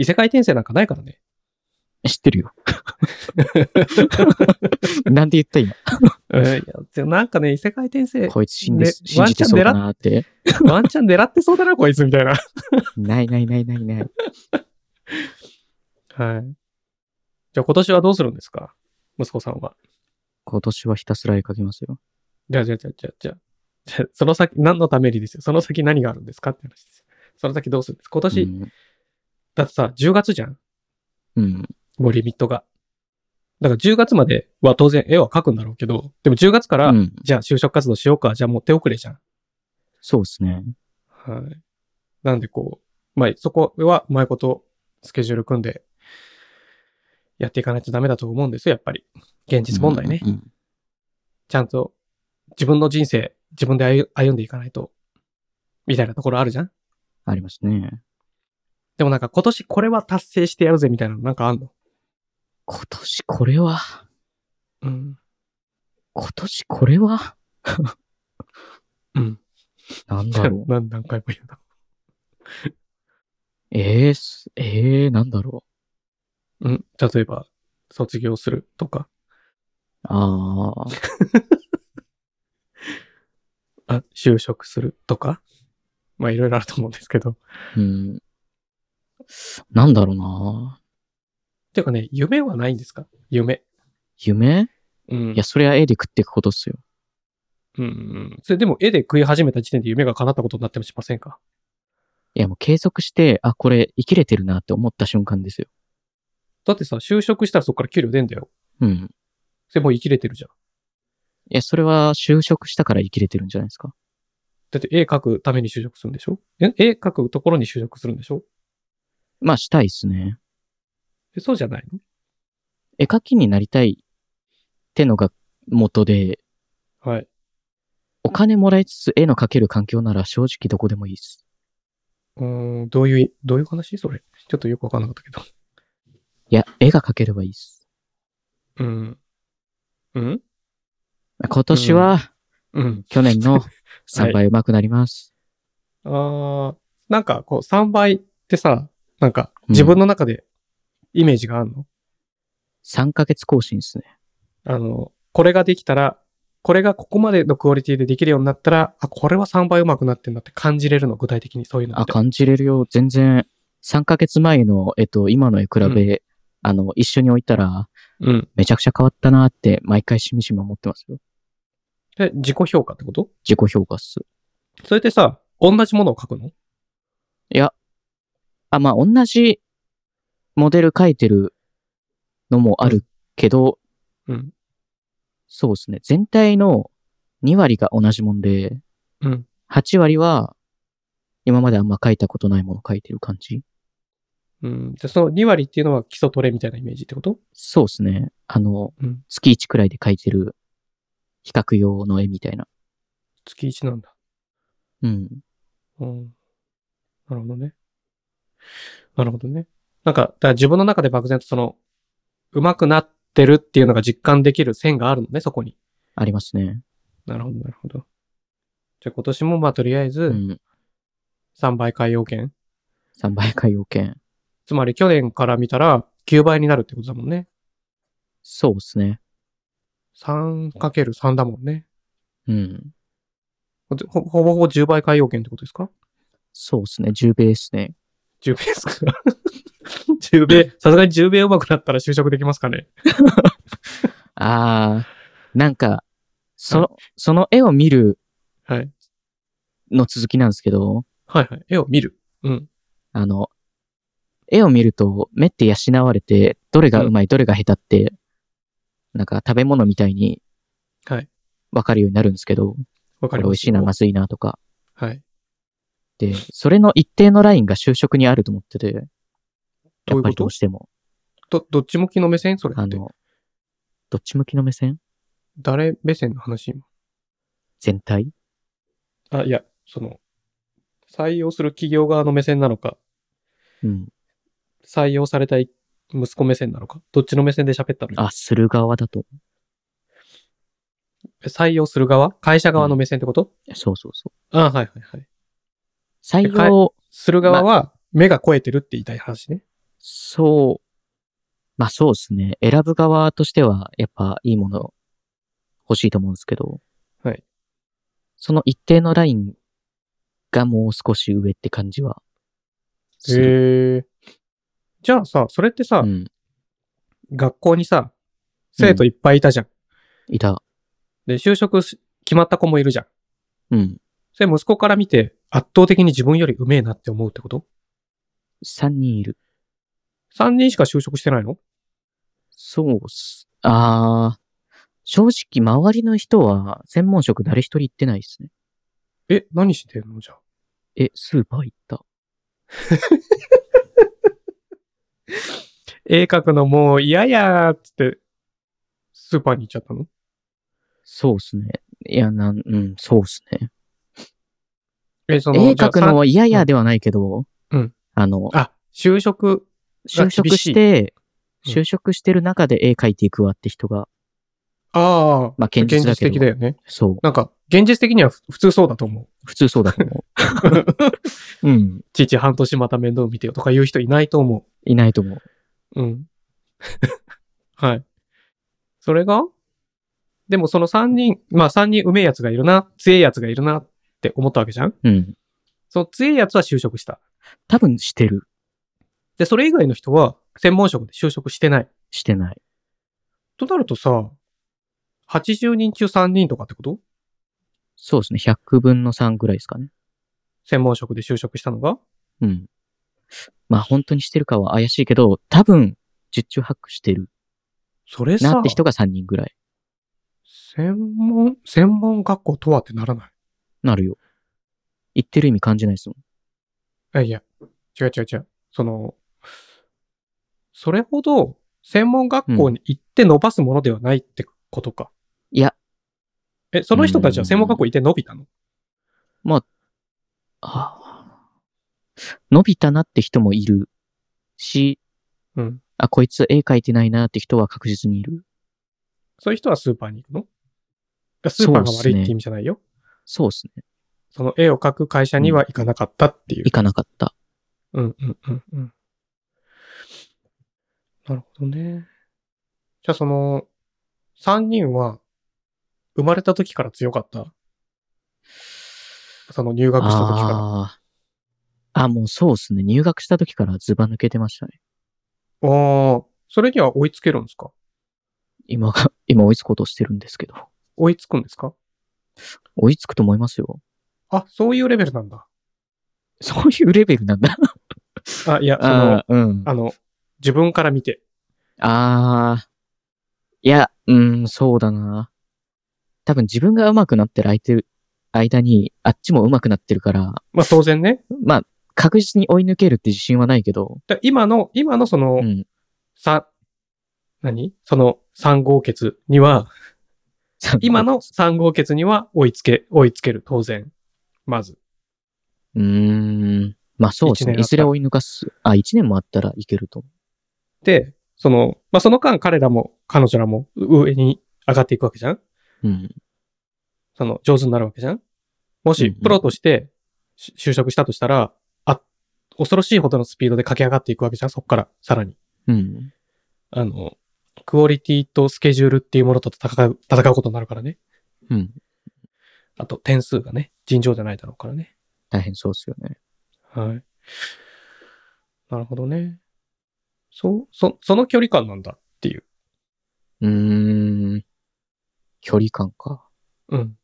異世界転生なんかないからね。知ってるよ。なんで言った今？うん、いやでもなんかね、異世界転生、こいつ信じ,、ね信じてそうだなって。ワンチャン狙ってそうだな、こいつ、みたいな。ないないないないない。はい。じゃあ今年はどうするんですか？息子さんは。今年はひたすら絵描きますよ。じゃあ、じゃあ、じゃあ、じゃあ、じゃあ、その先、何のためにですよ？その先何があるんですか？って話ですよ。その先どうするんです？か今年、うん。だってさ、10月じゃんうん。もうリミットが。だから10月までは当然絵は描くんだろうけど、でも10月から、うんじゃあ就職活動しようか、じゃあもう手遅れじゃん。そうですね。はい。なんでこう、まあそこはうまいことスケジュール組んでやっていかないとダメだと思うんですよ、やっぱり。現実問題ね。うんうんちゃんと自分の人生、自分で歩歩んでいかないと、みたいなところあるじゃんありますね。でもなんか今年これは達成してやるぜみたいなのなんかあんの？今年これは、うん。今年これは、うん。なんだろう？何何回も言うの？ええすええなんだろう？ん。例えば、卒業するとか、う。ああ、あ、就職するとか、まあいろいろあると思うんですけど。うん。なんだろうな。てかね、夢はないんですか？夢。夢？うん。いや、それは絵で食っていくことっすよ。うんうん。それでも絵で食い始めた時点で夢が叶ったことになってもしませんか？いや、もう継続して、あ、これ生きれてるなって思った瞬間ですよ。だってさ、就職したらそこから給料出んだよ。うん。それもう生きれてるじゃん。いや、それは就職したから生きれてるんじゃないですか。だって絵描くために就職するんでしょ？え絵描くところに就職するんでしょ？まあ、したいっすね。えそうじゃないの？絵描きになりたいってのが元で、はい。お金もらいつつ絵の描ける環境なら正直どこでもいいっす。うーん、どういうい、どういう話？それ。ちょっとよくわかんなかったけど。いや、絵が描ければいいっす。うん。うん？今年はうん。去年の 3倍上手くなります。あー、なんかこう3倍ってさ、なんかうん自分の中でイメージがあるの、3ヶ月更新っすね。あの、これができたら、これがここまでのクオリティでできるようになったら、あ、これは3倍上手くなってんだって感じれるの、具体的にそういうのっあ、て。感じれるよ。全然、3ヶ月前の絵と今の絵比べ、あの、一緒に置いたら、うん。めちゃくちゃ変わったなって、毎回しみじみ思ってますよ。で、自己評価ってこと？自己評価っす。それってさ、同じものを書くの？いや、あ、まあ、同じモデル描いてるのもあるけど、うん。そうですね。全体の2割が同じもんで、うん。8割は今まであんま描いたことないもの描いてる感じ。うん。で、その2割っていうのは基礎トレみたいなイメージってこと？そうですね。あの、うん。月1くらいで描いてる比較用の絵みたいな。月1なんだ。うん。うん。なるほどね。なるほどね。なんか、だから自分の中で漠然とその、上手くなってるっていうのが実感できる線があるのね、そこに。ありますね。なるほど、なるほど。じゃあ今年もまあとりあえずうん。3倍海洋券。3倍海洋券。つまり去年から見たら9倍になるってことだもんね。そうですね。3×3 だもんね。うん。ほほほぼほぼ10倍海洋券ってことですか？そうですね。10倍ですね。10倍ですか ?10 倍、さすがに10倍上手くなったら就職できますかね？あー、なんか、そ、はその絵を見るはい。の続きなんですけど、はいはい。絵を見る。うん。あの、絵を見ると目って養われて、どれがうまい、どれが下手って、なんか食べ物みたいにはい。わかるようになるんですけど、わかりますこれ美味しいな、まずいなとか。はい。で、それの一定のラインが就職にあると思ってて、やっぱりどうしても。ど、どっち向きの目線？それって。あの、どっち向きの目線？誰目線の話？今。全体？あ、いや、その、採用する企業側の目線なのか、うん。採用されたい息子目線なのか、どっちの目線で喋ったの？あ、する側だと。採用する側？会社側の目線ってこと、そうそうそう。あはいはいはい。採用、する側は、目が超えてるって言いたい話ね。そう、まあそうですね。選ぶ側としては、やっぱいいもの欲しいと思うんですけど、はい。その一定のラインがもう少し上って感じはする。へえ。じゃあさ、それってさ、うん。学校にさ、生徒いっぱいいたじゃん。いた。で、就職し決まった子もいるじゃん。うん。それ息子から見て、圧倒的に自分よりうめえなって思うってこと？3人いる。?3 人しか就職してないの？そうっす。あー。正直、周りの人は専門職誰一人行ってないですね。え、何してんの？じゃあ。え、スーパー行った。絵描くのもう嫌やーっつって、スーパーに行っちゃったの？そうっすね。いや、なん、うん、そうっすね。え、その、絵描くのは嫌じゃあ々ではないけど、うん。あの、さあ、就職、就職して、就職してる中で絵描いていくわって人が、ああ、まあ現実的だよね。そう。なんか、現実的にはふ普通そうだと思う。普通そうだと思う。うん。父半年また面倒見てよとか言う人いないと思いないと思う。う。うん。はい。それが？でもその3人、まあ3人うめえやつがいるな、強えやつがいるなって思ったわけじゃん？うん。その強えやつは就職した。多分してる。で、それ以外の人は専門職で就職してない。してない。となるとさ、80人中3人とかってこと？そうですね。100分の3ぐらいですかね。専門職で就職したのが？うん。まあ本当にしてるかは怪しいけど、多分、十中八九してるそれさなって、人が3人ぐらい。専門、専門学校とはってならない？なるよ。言ってる意味感じないですもん。あいや、違う違う違う。その、それほど専門学校に行って伸ばすものではないってことか。いや、え、その人たちは専門学校行って伸びたの？あー伸びたなって人もいるし、うん。あ、こいつ絵描いてないなって人は確実にいる。そういう人はスーパーに行くの？スーパーが悪いって意味じゃないよ。そうですね。その絵を描く会社には行かなかったっていう行。かなかった。うんうんうんうん。なるほどね。じゃあその、三人は、生まれた時から強かった？その入学した時から。あーあ、もうそうですね。入学した時からズバ抜けてましたね。ああ、それには追いつけるんですか？今が、今追いつこうとしてるんですけど。追いつくんですか？追いつくと思いますよ。あ、そういうレベルなんだ。そういうレベルなんだ。あ、いや、そのうん。あの、自分から見て。あー。いや、うん、そうだな。多分自分が上手くなってる相手、間に、あっちも上手くなってるから、まあ当然ね。まあ、確実に追い抜けるって自信はないけど、だ今の、今のその、うん。さ、何？その三号決には、今の三号決には追いつけ、追いつける、当然。まず。うーん。まあそうですね。いずれ追い抜かす。あ、一年もあったらいけると思で、その、まあその間彼らも、彼女らも上に上がっていくわけじゃんう。うん。その、上手になるわけじゃんもし、うんうんプロとしてし就職したとしたら、あ、恐ろしいほどのスピードで駆け上がっていくわけじゃんそっから、さらに。うん。あの、クオリティとスケジュールっていうものと戦う、戦うことになるからね。うん。あと、点数がね、尋常じゃないだろうからね。大変そうですよね。はい。なるほどね。そう、そ、その距離感なんだっていう。うーん。距離感か。うん。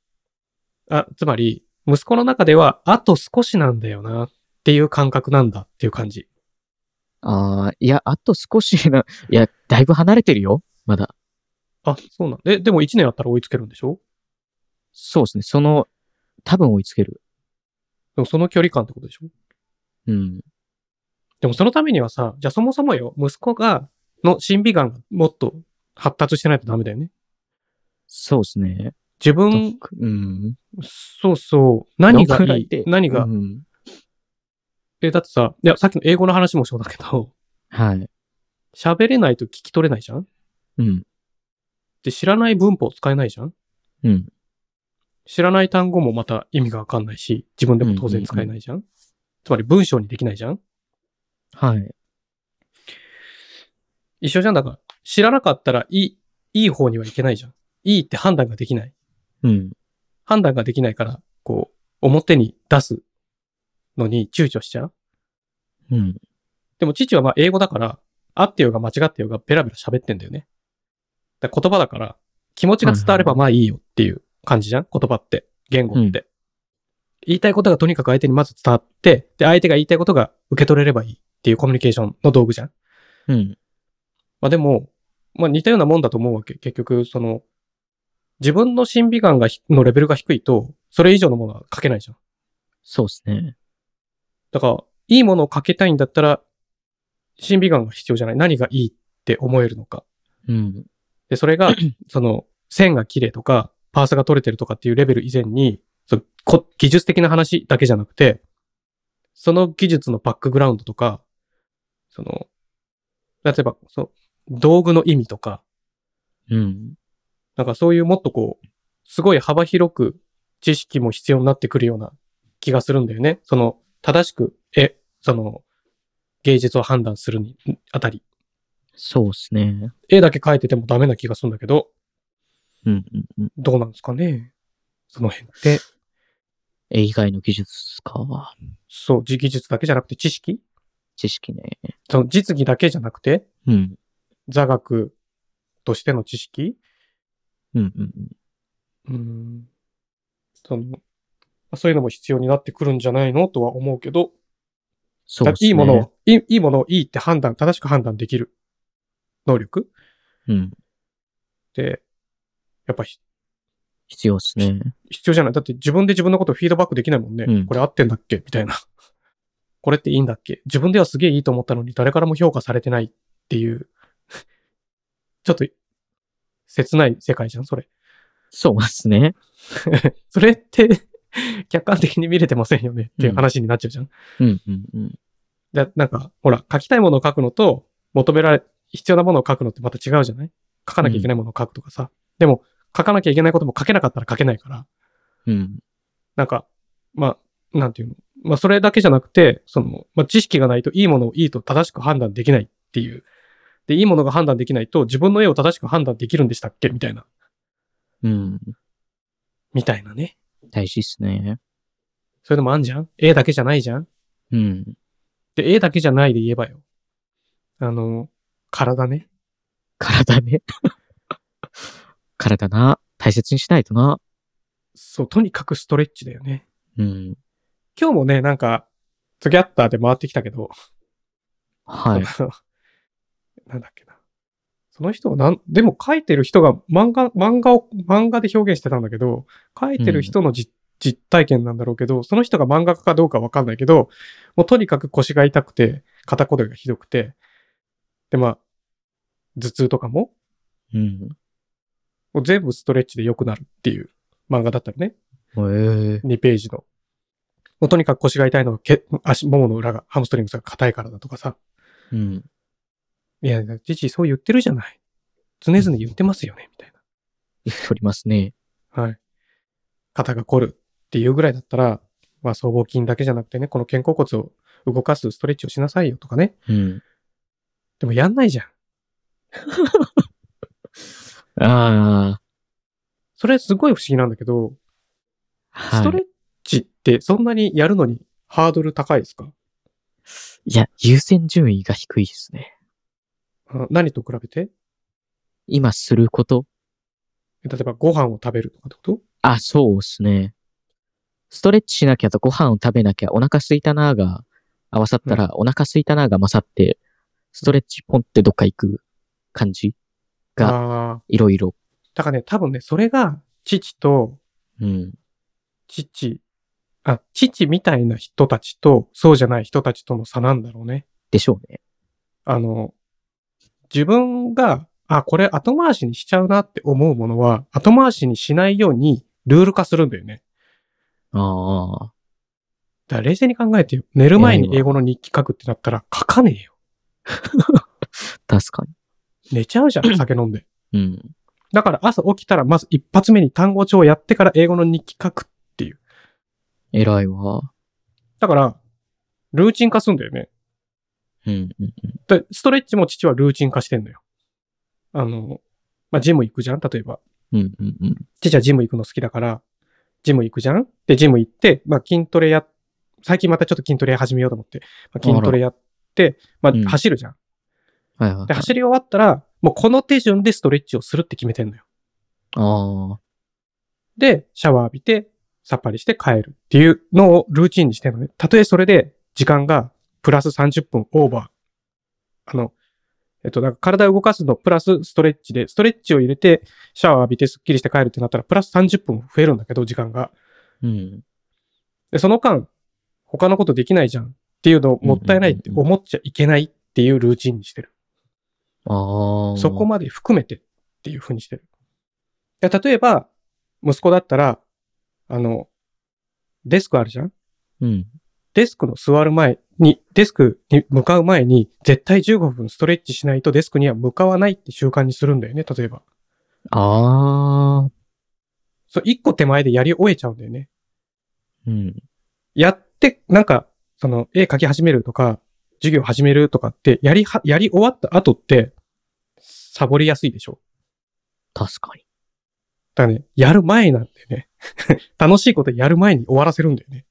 あ、つまり、息子の中では、あと少しなんだよなっていう感覚なんだっていう感じ。ああ、いや、あと少しな、いや、だいぶ離れてるよ。まだ。あ、そうなんで、でも1年あったら追いつけるんでしょ？そうですね。その、多分追いつける。でもその距離感ってことでしょ？うん。でもそのためにはさ、じゃあそもそもよ、息子が、の審美眼がもっと発達してないとダメだよね。そうですね。自ど分うん。そうそう、何がいい？で何が、うんえ、だってさ、いや、さっきの英語の話もそうだけど、はい。喋れないと聞き取れないじゃん？うん。で、知らない文法使えないじゃん？うん。知らない単語もまた意味がわかんないし、自分でも当然使えないじゃん,、つまり文章にできないじゃん？はい。一緒じゃん？だから、知らなかったらいい、いい方にはいけないじゃん。いいって判断ができない。うん。判断ができないから、こう、表に出すのに躊躇しちゃう。うん。でも父はまあ英語だから、合ってようが間違ってようがベラベラ喋ってんだよね。だ言葉だから、気持ちが伝わればまあいいよっていう感じじゃん？言葉って。言語って。言いたいことがとにかく相手にまず伝わって、で、相手が言いたいことが受け取れればいいっていうコミュニケーションの道具じゃん？うん。まあでも、まあ似たようなもんだと思うわけ。結局、その、自分の審美眼がひのレベルが低いと、それ以上のものは書けないじゃん。そうですね。だから、いいものを書けたいんだったら、審美眼が必要じゃない？何がいいって思えるのか。うん。で、それが、その、線が綺麗とか、パースが取れてるとかっていうレベル以前に、そのこ技術的な話だけじゃなくて、その技術のバックグラウンドとか、その、例えば、そう、道具の意味とか、うん。なんかそういうもっとこう、すごい幅広く知識も必要になってくるような気がするんだよね。その、正しく、え、その、芸術を判断するにあたり。そうですね。絵だけ描いててもダメな気がするんだけど、うん。うん。うん。どうなんですかね？その辺って。絵以外の技術か？そう、技術だけじゃなくて知識？知識ね。その実技だけじゃなくて、うん。座学としての知識？うん。うん。うーん。その、まあそういうのも必要になってくるんじゃないのとは思うけど、そうですね。いいものを、いいいいものをいいって判断、正しく判断できる能力うん。って、やっぱひ必要ですね。必要じゃないだって自分で自分のことをフィードバックできないもんね。うんこれ合ってんだっけ？みたいな。これっていいんだっけ？自分ではすげえいいと思ったのに誰からも評価されてないっていう、ちょっと切ない世界じゃん、それ。そうですね。それって 客観的に見れてませんよねっていう話になっちゃうじゃん。うん。うん。うん。でなんか、ほら、書きたいものを書くのと、求められ、必要なものを書くのってまた違うじゃない？書かなきゃいけないものを書くとかさ。でも、書かなきゃいけないことも書けなかったら書けないから、うん。なんか、まあ、なんていうの？まあ、それだけじゃなくて、その、まあ、知識がないといいものをいいと正しく判断できないっていう。で、いいものが判断できないと自分の絵を正しく判断できるんでしたっけ？みたいな。うん。みたいなね。大事っすね。そういうのもあんじゃん？絵だけじゃないじゃん？うん。で、絵だけじゃないで言えばよ。あの、体ね。体ね。体な。大切にしないとな。そう、とにかくストレッチだよね。うん。今日もね、なんか、トギャッターで回ってきたけど、はい。なんだっけ？な。その人はなん、でも書いてる人が漫画、漫画を、漫画で表現してたんだけど、書いてる人のじ、実体験なんだろうけど、その人が漫画家かどうかわかんないけど、もうとにかく腰が痛くて、肩こりがひどくて、で、まあ、頭痛とかも、うん。もう全部ストレッチで良くなるっていう漫画だったのね。へえ。2ページの。もうとにかく腰が痛いのは、け足、ももの裏が、ハムストリングスが硬いからだとかさ。うん。いや、父そう言ってるじゃない。常々言ってますよね、みたい言っておりますね。な。はい。肩が凝るっていうぐらいだったら、まあ、僧帽筋だけじゃなくてね、この肩甲骨を動かすストレッチをしなさいよとかね。うん。でもやんないじゃん。ああ。それすごい不思議なんだけど、はい。ストレッチってそんなにやるのにハードル高いですか？いや、優先順位が低いですね。あ何と比べて？今すること？例えばご飯を食べるとかってこと？あ、そうですね。ストレッチしなきゃとご飯を食べなきゃお腹すいたなーが合わさったら、お腹すいたなーが勝って、ストレッチポンってどっか行く感じ？が。いろいろ。だからね、多分ね、それが父とうん。父、あ、父みたいな人たちと、そうじゃない人たちとの差なんだろうね。でしょうね。あの、自分が、あ、これ後回しにしちゃうなって思うものは、後回しにしないようにルール化するんだよね。ああ。だから冷静に考えてよ。寝る前に英語の日記書くってなったら書かねえよ。確か寝ちゃうじゃん、酒飲んで。に。うん。だから朝起きたらまず一発目に単語帳をやってから英語の日記書くっていう。偉いわ。だから、ルーチン化すんだよね。うん、うん、うん。で、ストレッチも父はルーチン化してんのよ。あの、まあ、ジム行くじゃん？例えば。うん、うん、うん。父はジム行くの好きだから、ジム行くじゃん？で、ジム行って、まあ、筋トレや、最近またちょっと筋トレ始めようと思って、まあ、筋トレやって、まあうん、走るじゃん。はいはい、はいで、。走り終わったら、もうこの手順でストレッチをするって決めてんのよ。ああ。で、シャワー浴びて、さっぱりして帰るっていうのをルーチンにしてんのね。たとえそれで時間がプラス30分オーバー。あの、えっと、なんか体を動かすのプラスストレッチで、ストレッチを入れてシャワー浴びてスッキリして帰るってなったらプラス30分増えるんだけど、時間が。うん。で、その間、他のことできないじゃんっていうのをもったいないって思っちゃいけないっていうルーチンにしてる。ああ。そこまで含めてっていう風にしてる。で例えば、息子だったら、あの、デスクあるじゃん？うん。デスクの座る前に、デスクに向かう前に、絶対15分ストレッチしないとデスクには向かわないって習慣にするんだよね、例えば。ああ。そう、一個手前でやり終えちゃうんだよね。うん。やって、なんか、その、絵描き始めるとか、授業始めるとかって、やりは、やり終わった後って、サボりやすいでしょ。確かに。だからね、やる前なんだよね。楽しいことやる前に終わらせるんだよね。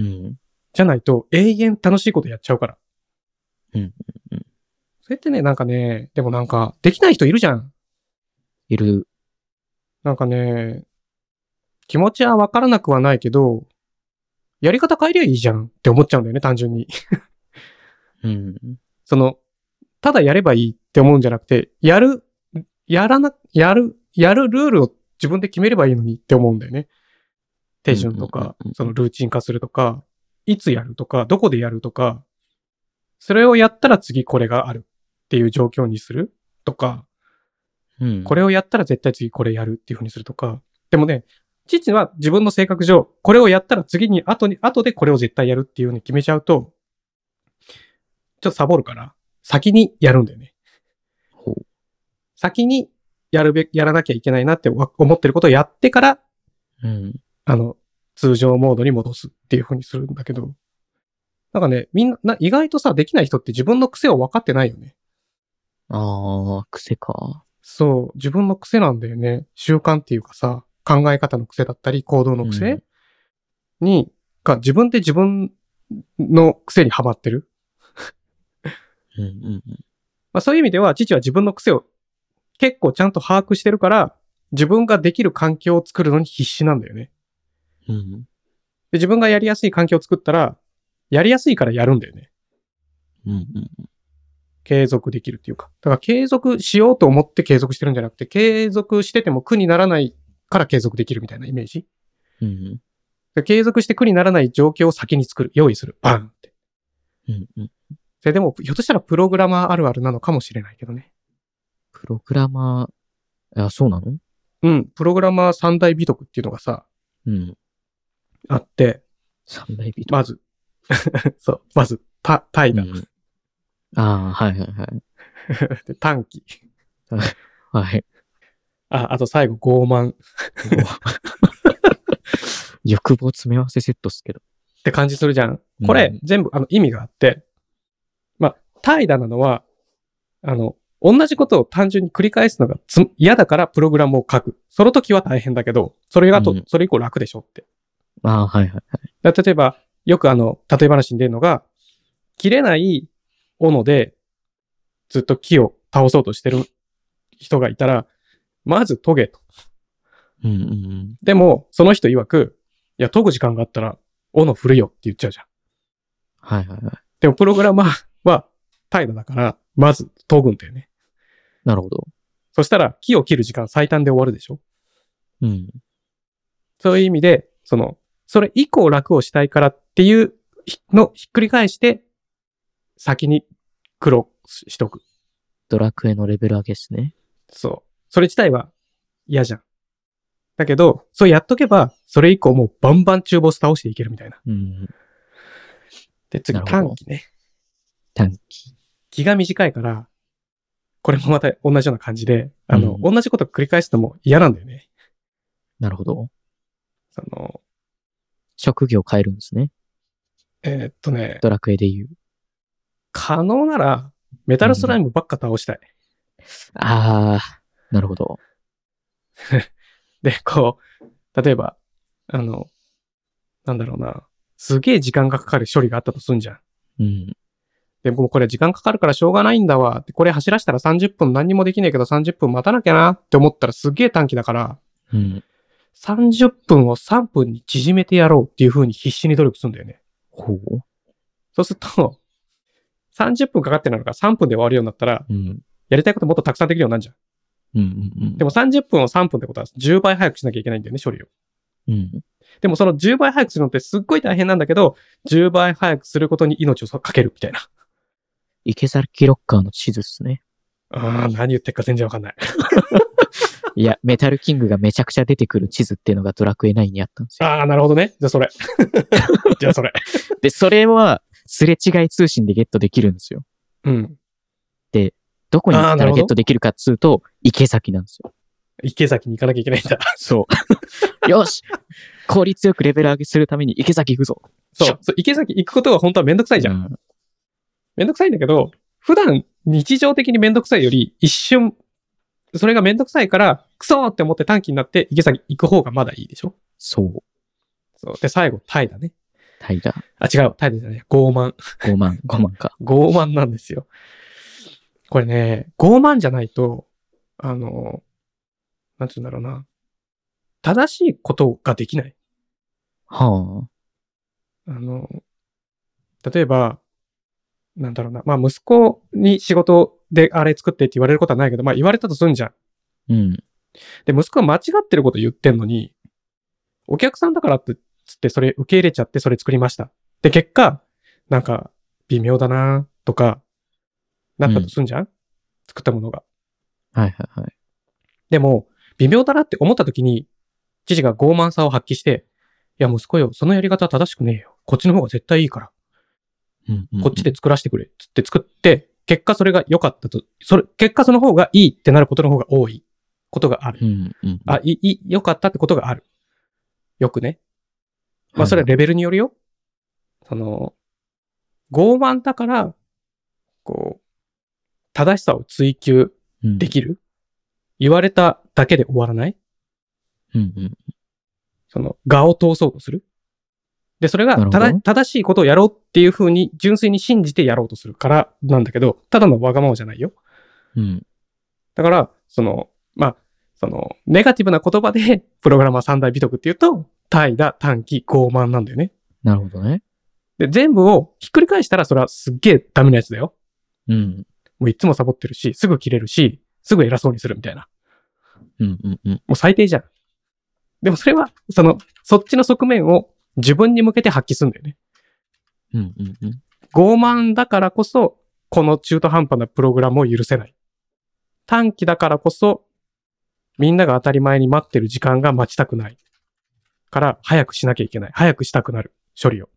うん。じゃないと、永遠楽しいことやっちゃうから。うんうんうんそれってね、なんかね、でもなんか、できない人いるじゃん。いる。なんかね、気持ちはわからなくはないけど、やり方変えりゃいいじゃんって思っちゃうんだよね、単純に。うん。その、ただやればいいって思うんじゃなくて、やる、やらな、やる、やるルールを自分で決めればいいのにって思うんだよね。手順とかそのルーチン化するとか、いつやるとか、どこでやるとか、それをやったら次これがあるっていう状況にするとか、うん。これをやったら絶対次これやるっていう風にするとか。でもね、父は自分の性格上、これをやったら次に、後に、後でこれを絶対やるっていう風に決めちゃうと、ちょっとサボるから、先にやるんだよね。先にやるべき、やらなきゃいけないなってわ思ってることをやってから、うん。あの、通常モードに戻すっていう風にするんだけど、なんかね、みんな、な意外とさ、できない人って自分の癖を分かってないよね。ああ、癖か。そう、自分の癖なんだよね。習慣っていうかさ、考え方の癖だったり、行動の癖、うんに、が自分で自分の癖にはまってる。うんうんうん。まあそういう意味では、父は自分の癖を結構ちゃんと把握してるから、自分ができる環境を作るのに必死なんだよね。うん。で、自分がやりやすい環境を作ったら、やりやすいからやるんだよね。うんうん。継続できるっていうか。だから継続しようと思って継続してるんじゃなくて、継続してても苦にならないから継続できるみたいなイメージ。うんで継続して苦にならない状況を先に作る。用意する。バンって。うんうん。それでも、ひょっとしたらプログラマーあるあるなのかもしれないけどね。プログラマー、あ、そうなの？うん。プログラマー三大美徳っていうのがさ、うん。あって、三大美徳。まず、そう、まず、た、怠惰。うんああ、はいはいはい。で短期。はい。あ、あと最後、傲慢。欲望詰め合わせセットっすけど。って感じするじゃん。これ、うん全部、あの、意味があって、まあ、怠惰なのは、あの、同じことを単純に繰り返すのがつ嫌だからプログラムを書く。その時は大変だけど、それがと、うんそれ以降楽でしょって。ああ、はいはいはい。だ例えば、よくあの、例え話に出るのが、切れない斧で、ずっと木を倒そうとしてる人がいたら、まず研げと。うんうんうん。でも、その人曰く、いや、研ぐ時間があったら、斧振るよって言っちゃうじゃん。はいはいはい。でも、プログラマーは怠惰だから、まず研ぐんだよね。なるほど。そしたら、木を切る時間最短で終わるでしょうん。そういう意味で、その、それ以降楽をしたいからっていうのをひっくり返して、先に苦労しとく。ドラクエのレベル上げっすね。そう。それ自体は嫌じゃん。だけど、そうやっとけば、それ以降もうバンバン中ボス倒していけるみたいな。うん。で、次短期ね。短期。気が短いから、これもまた同じような感じで、あの、うん同じこと繰り返すのも嫌なんだよね。なるほど。その、職業変えるんですね。えーっとね、ドラクエで言う。可能なら、メタルスライムばっか倒したい。ああ、なるほど。で、こう、例えば、あの、なんだろうな、すげえ時間がかかる処理があったとすんじゃん。うん。でもこれ時間かかるからしょうがないんだわ。これ走らせたら30分何にもできないけど30分待たなきゃなって思ったらすげえ短期だから、うん。30分を3分に縮めてやろうっていう風に必死に努力するんだよね。ほう。そうすると、30分かかってなのが3分で終わるようになったら、うん。やりたいこともっとたくさんできるようになるじゃん。うんうんうん。でも30分を3分ってことは10倍早くしなきゃいけないんだよね、処理を。うん。でもその10倍早くするのってすっごい大変なんだけど、10倍早くすることに命をかけるみたいな。池崎ロッカーの地図っすね。ああ、何言ってるか全然わかんない。いや、メタルキングがめちゃくちゃ出てくる地図っていうのがドラクエ9にあったんですよ。ああ、なるほどね。じゃあそれ。じゃあそれ。で、それは、すれ違い通信でゲットできるんですよ。うん。どこに行ったらゲットできるかっつうと、池崎なんですよ。池崎に行かなきゃいけないんだ。そう。よし効率よくレベル上げするために池崎行くぞ。そう。そう池崎行くことが本当はめんどくさいじゃん。うんめんどくさいんだけど、普段日常的にめんどくさいより一瞬、それがめんどくさいから、クソーって思って短期になって池崎行く方がまだいいでしょ？そう。そう。で、最後、タイだね。平、あ、違う。タイじゃない。傲慢。5万、5万か。傲慢なんですよ。これね、傲慢じゃないと、あの、なんつうんだろうな。正しいことができない。はあの、例えば、なんだろうな。まあ、息子に仕事であれ作ってって言われることはないけど、まあ、言われたとすんじゃん。あ。うん。で、息子は間違ってること言ってんのに、お客さんだからって、つってそれ受け入れちゃってそれ作りました。で、結果、なんか、微妙だなとか、なったとすんじゃん、作ったものが。はいはいはい。でも、微妙だなって思った時に、父が傲慢さを発揮して、いや、息子よ、そのやり方は正しくねえよ。こっちの方が絶対いいから。うんうんこっちで作らせてくれ。つって作って、結果それが良かったと、それ、結果その方がいいってなることの方が多いことがある。うんうん。あ、いい、いい良かったってことがある。よくね。まあ、それははいレベルによるよ。その、傲慢だから、こう、正しさを追求うんできる。言われただけで終わらないうんうん。その、画を通そうとする。で、それが正しいことをやろうっていうふうに純粋に信じてやろうとするからなんだけど、ただのわがままじゃないよ。うん。だから、その、まあ、その、ネガティブな言葉で、プログラマー三大美徳っていうと、怠惰、短期、傲慢なんだよね。なるほどね。で、全部をひっくり返したらそれはすっげえダメなやつだよ。うん。もういつもサボってるし、すぐ切れるし、すぐ偉そうにするみたいな。うんうんうん。もう最低じゃん。でもそれは、その、そっちの側面を自分に向けて発揮するんだよね。うんうんうん。傲慢だからこそ、この中途半端なプログラムを許せない。短期だからこそ、みんなが当たり前に待ってる時間が待ちたくない。から、早くしなきゃいけない。早くしたくなる。処理を。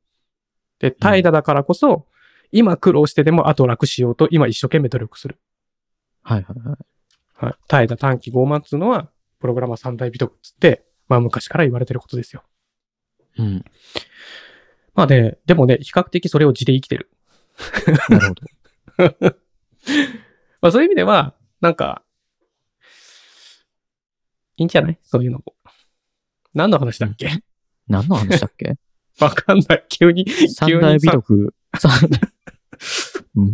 で、怠惰だからこそ、今苦労してでも後楽しようと、今一生懸命努力する。はいはいはい。はい。怠惰、短期、傲慢っつうのは、プログラマー三大美徳っつって、まあ昔から言われてることですよ。うん。まあで、でもね、比較的それを地で生きてる。なるほど。まあそういう意味では、なんか、いいんじゃない？そういうのも。何の話だっけ？何の話だっけ？わかんない。急に。三大美徳。三うん。い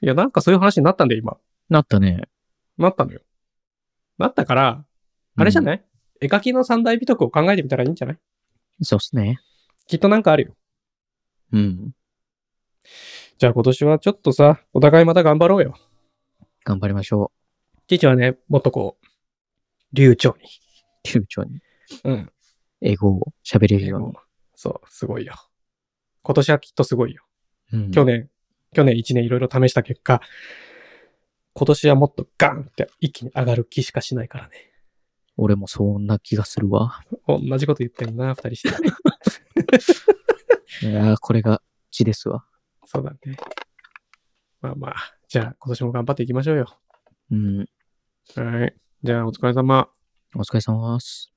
や、なんかそういう話になったんだよ、今。なったね。なったのよ。なったから、あれじゃない、絵描きの三大美徳を考えてみたらいいんじゃない？そうっすね。きっとなんかあるよ。うん。じゃあ今年はちょっとさ、お互いまた頑張ろうよ。頑張りましょ父はね、もっとこう、流暢に。う。流暢に。うん。英語を喋れるように。そう、すごいよ。今年はきっとすごいよ。うん去年、去年1年いろいろ試した結果、今年はもっとガンって一気に上がる気しかしないからね。俺もそんな気がするわ。同じこと言ってるな、二人して。いやーこれが血ですわ。そうだね。まあまあ、じゃあ今年も頑張っていきましょうよ。うん。はい。じゃあお疲れ様。お疲れ様です。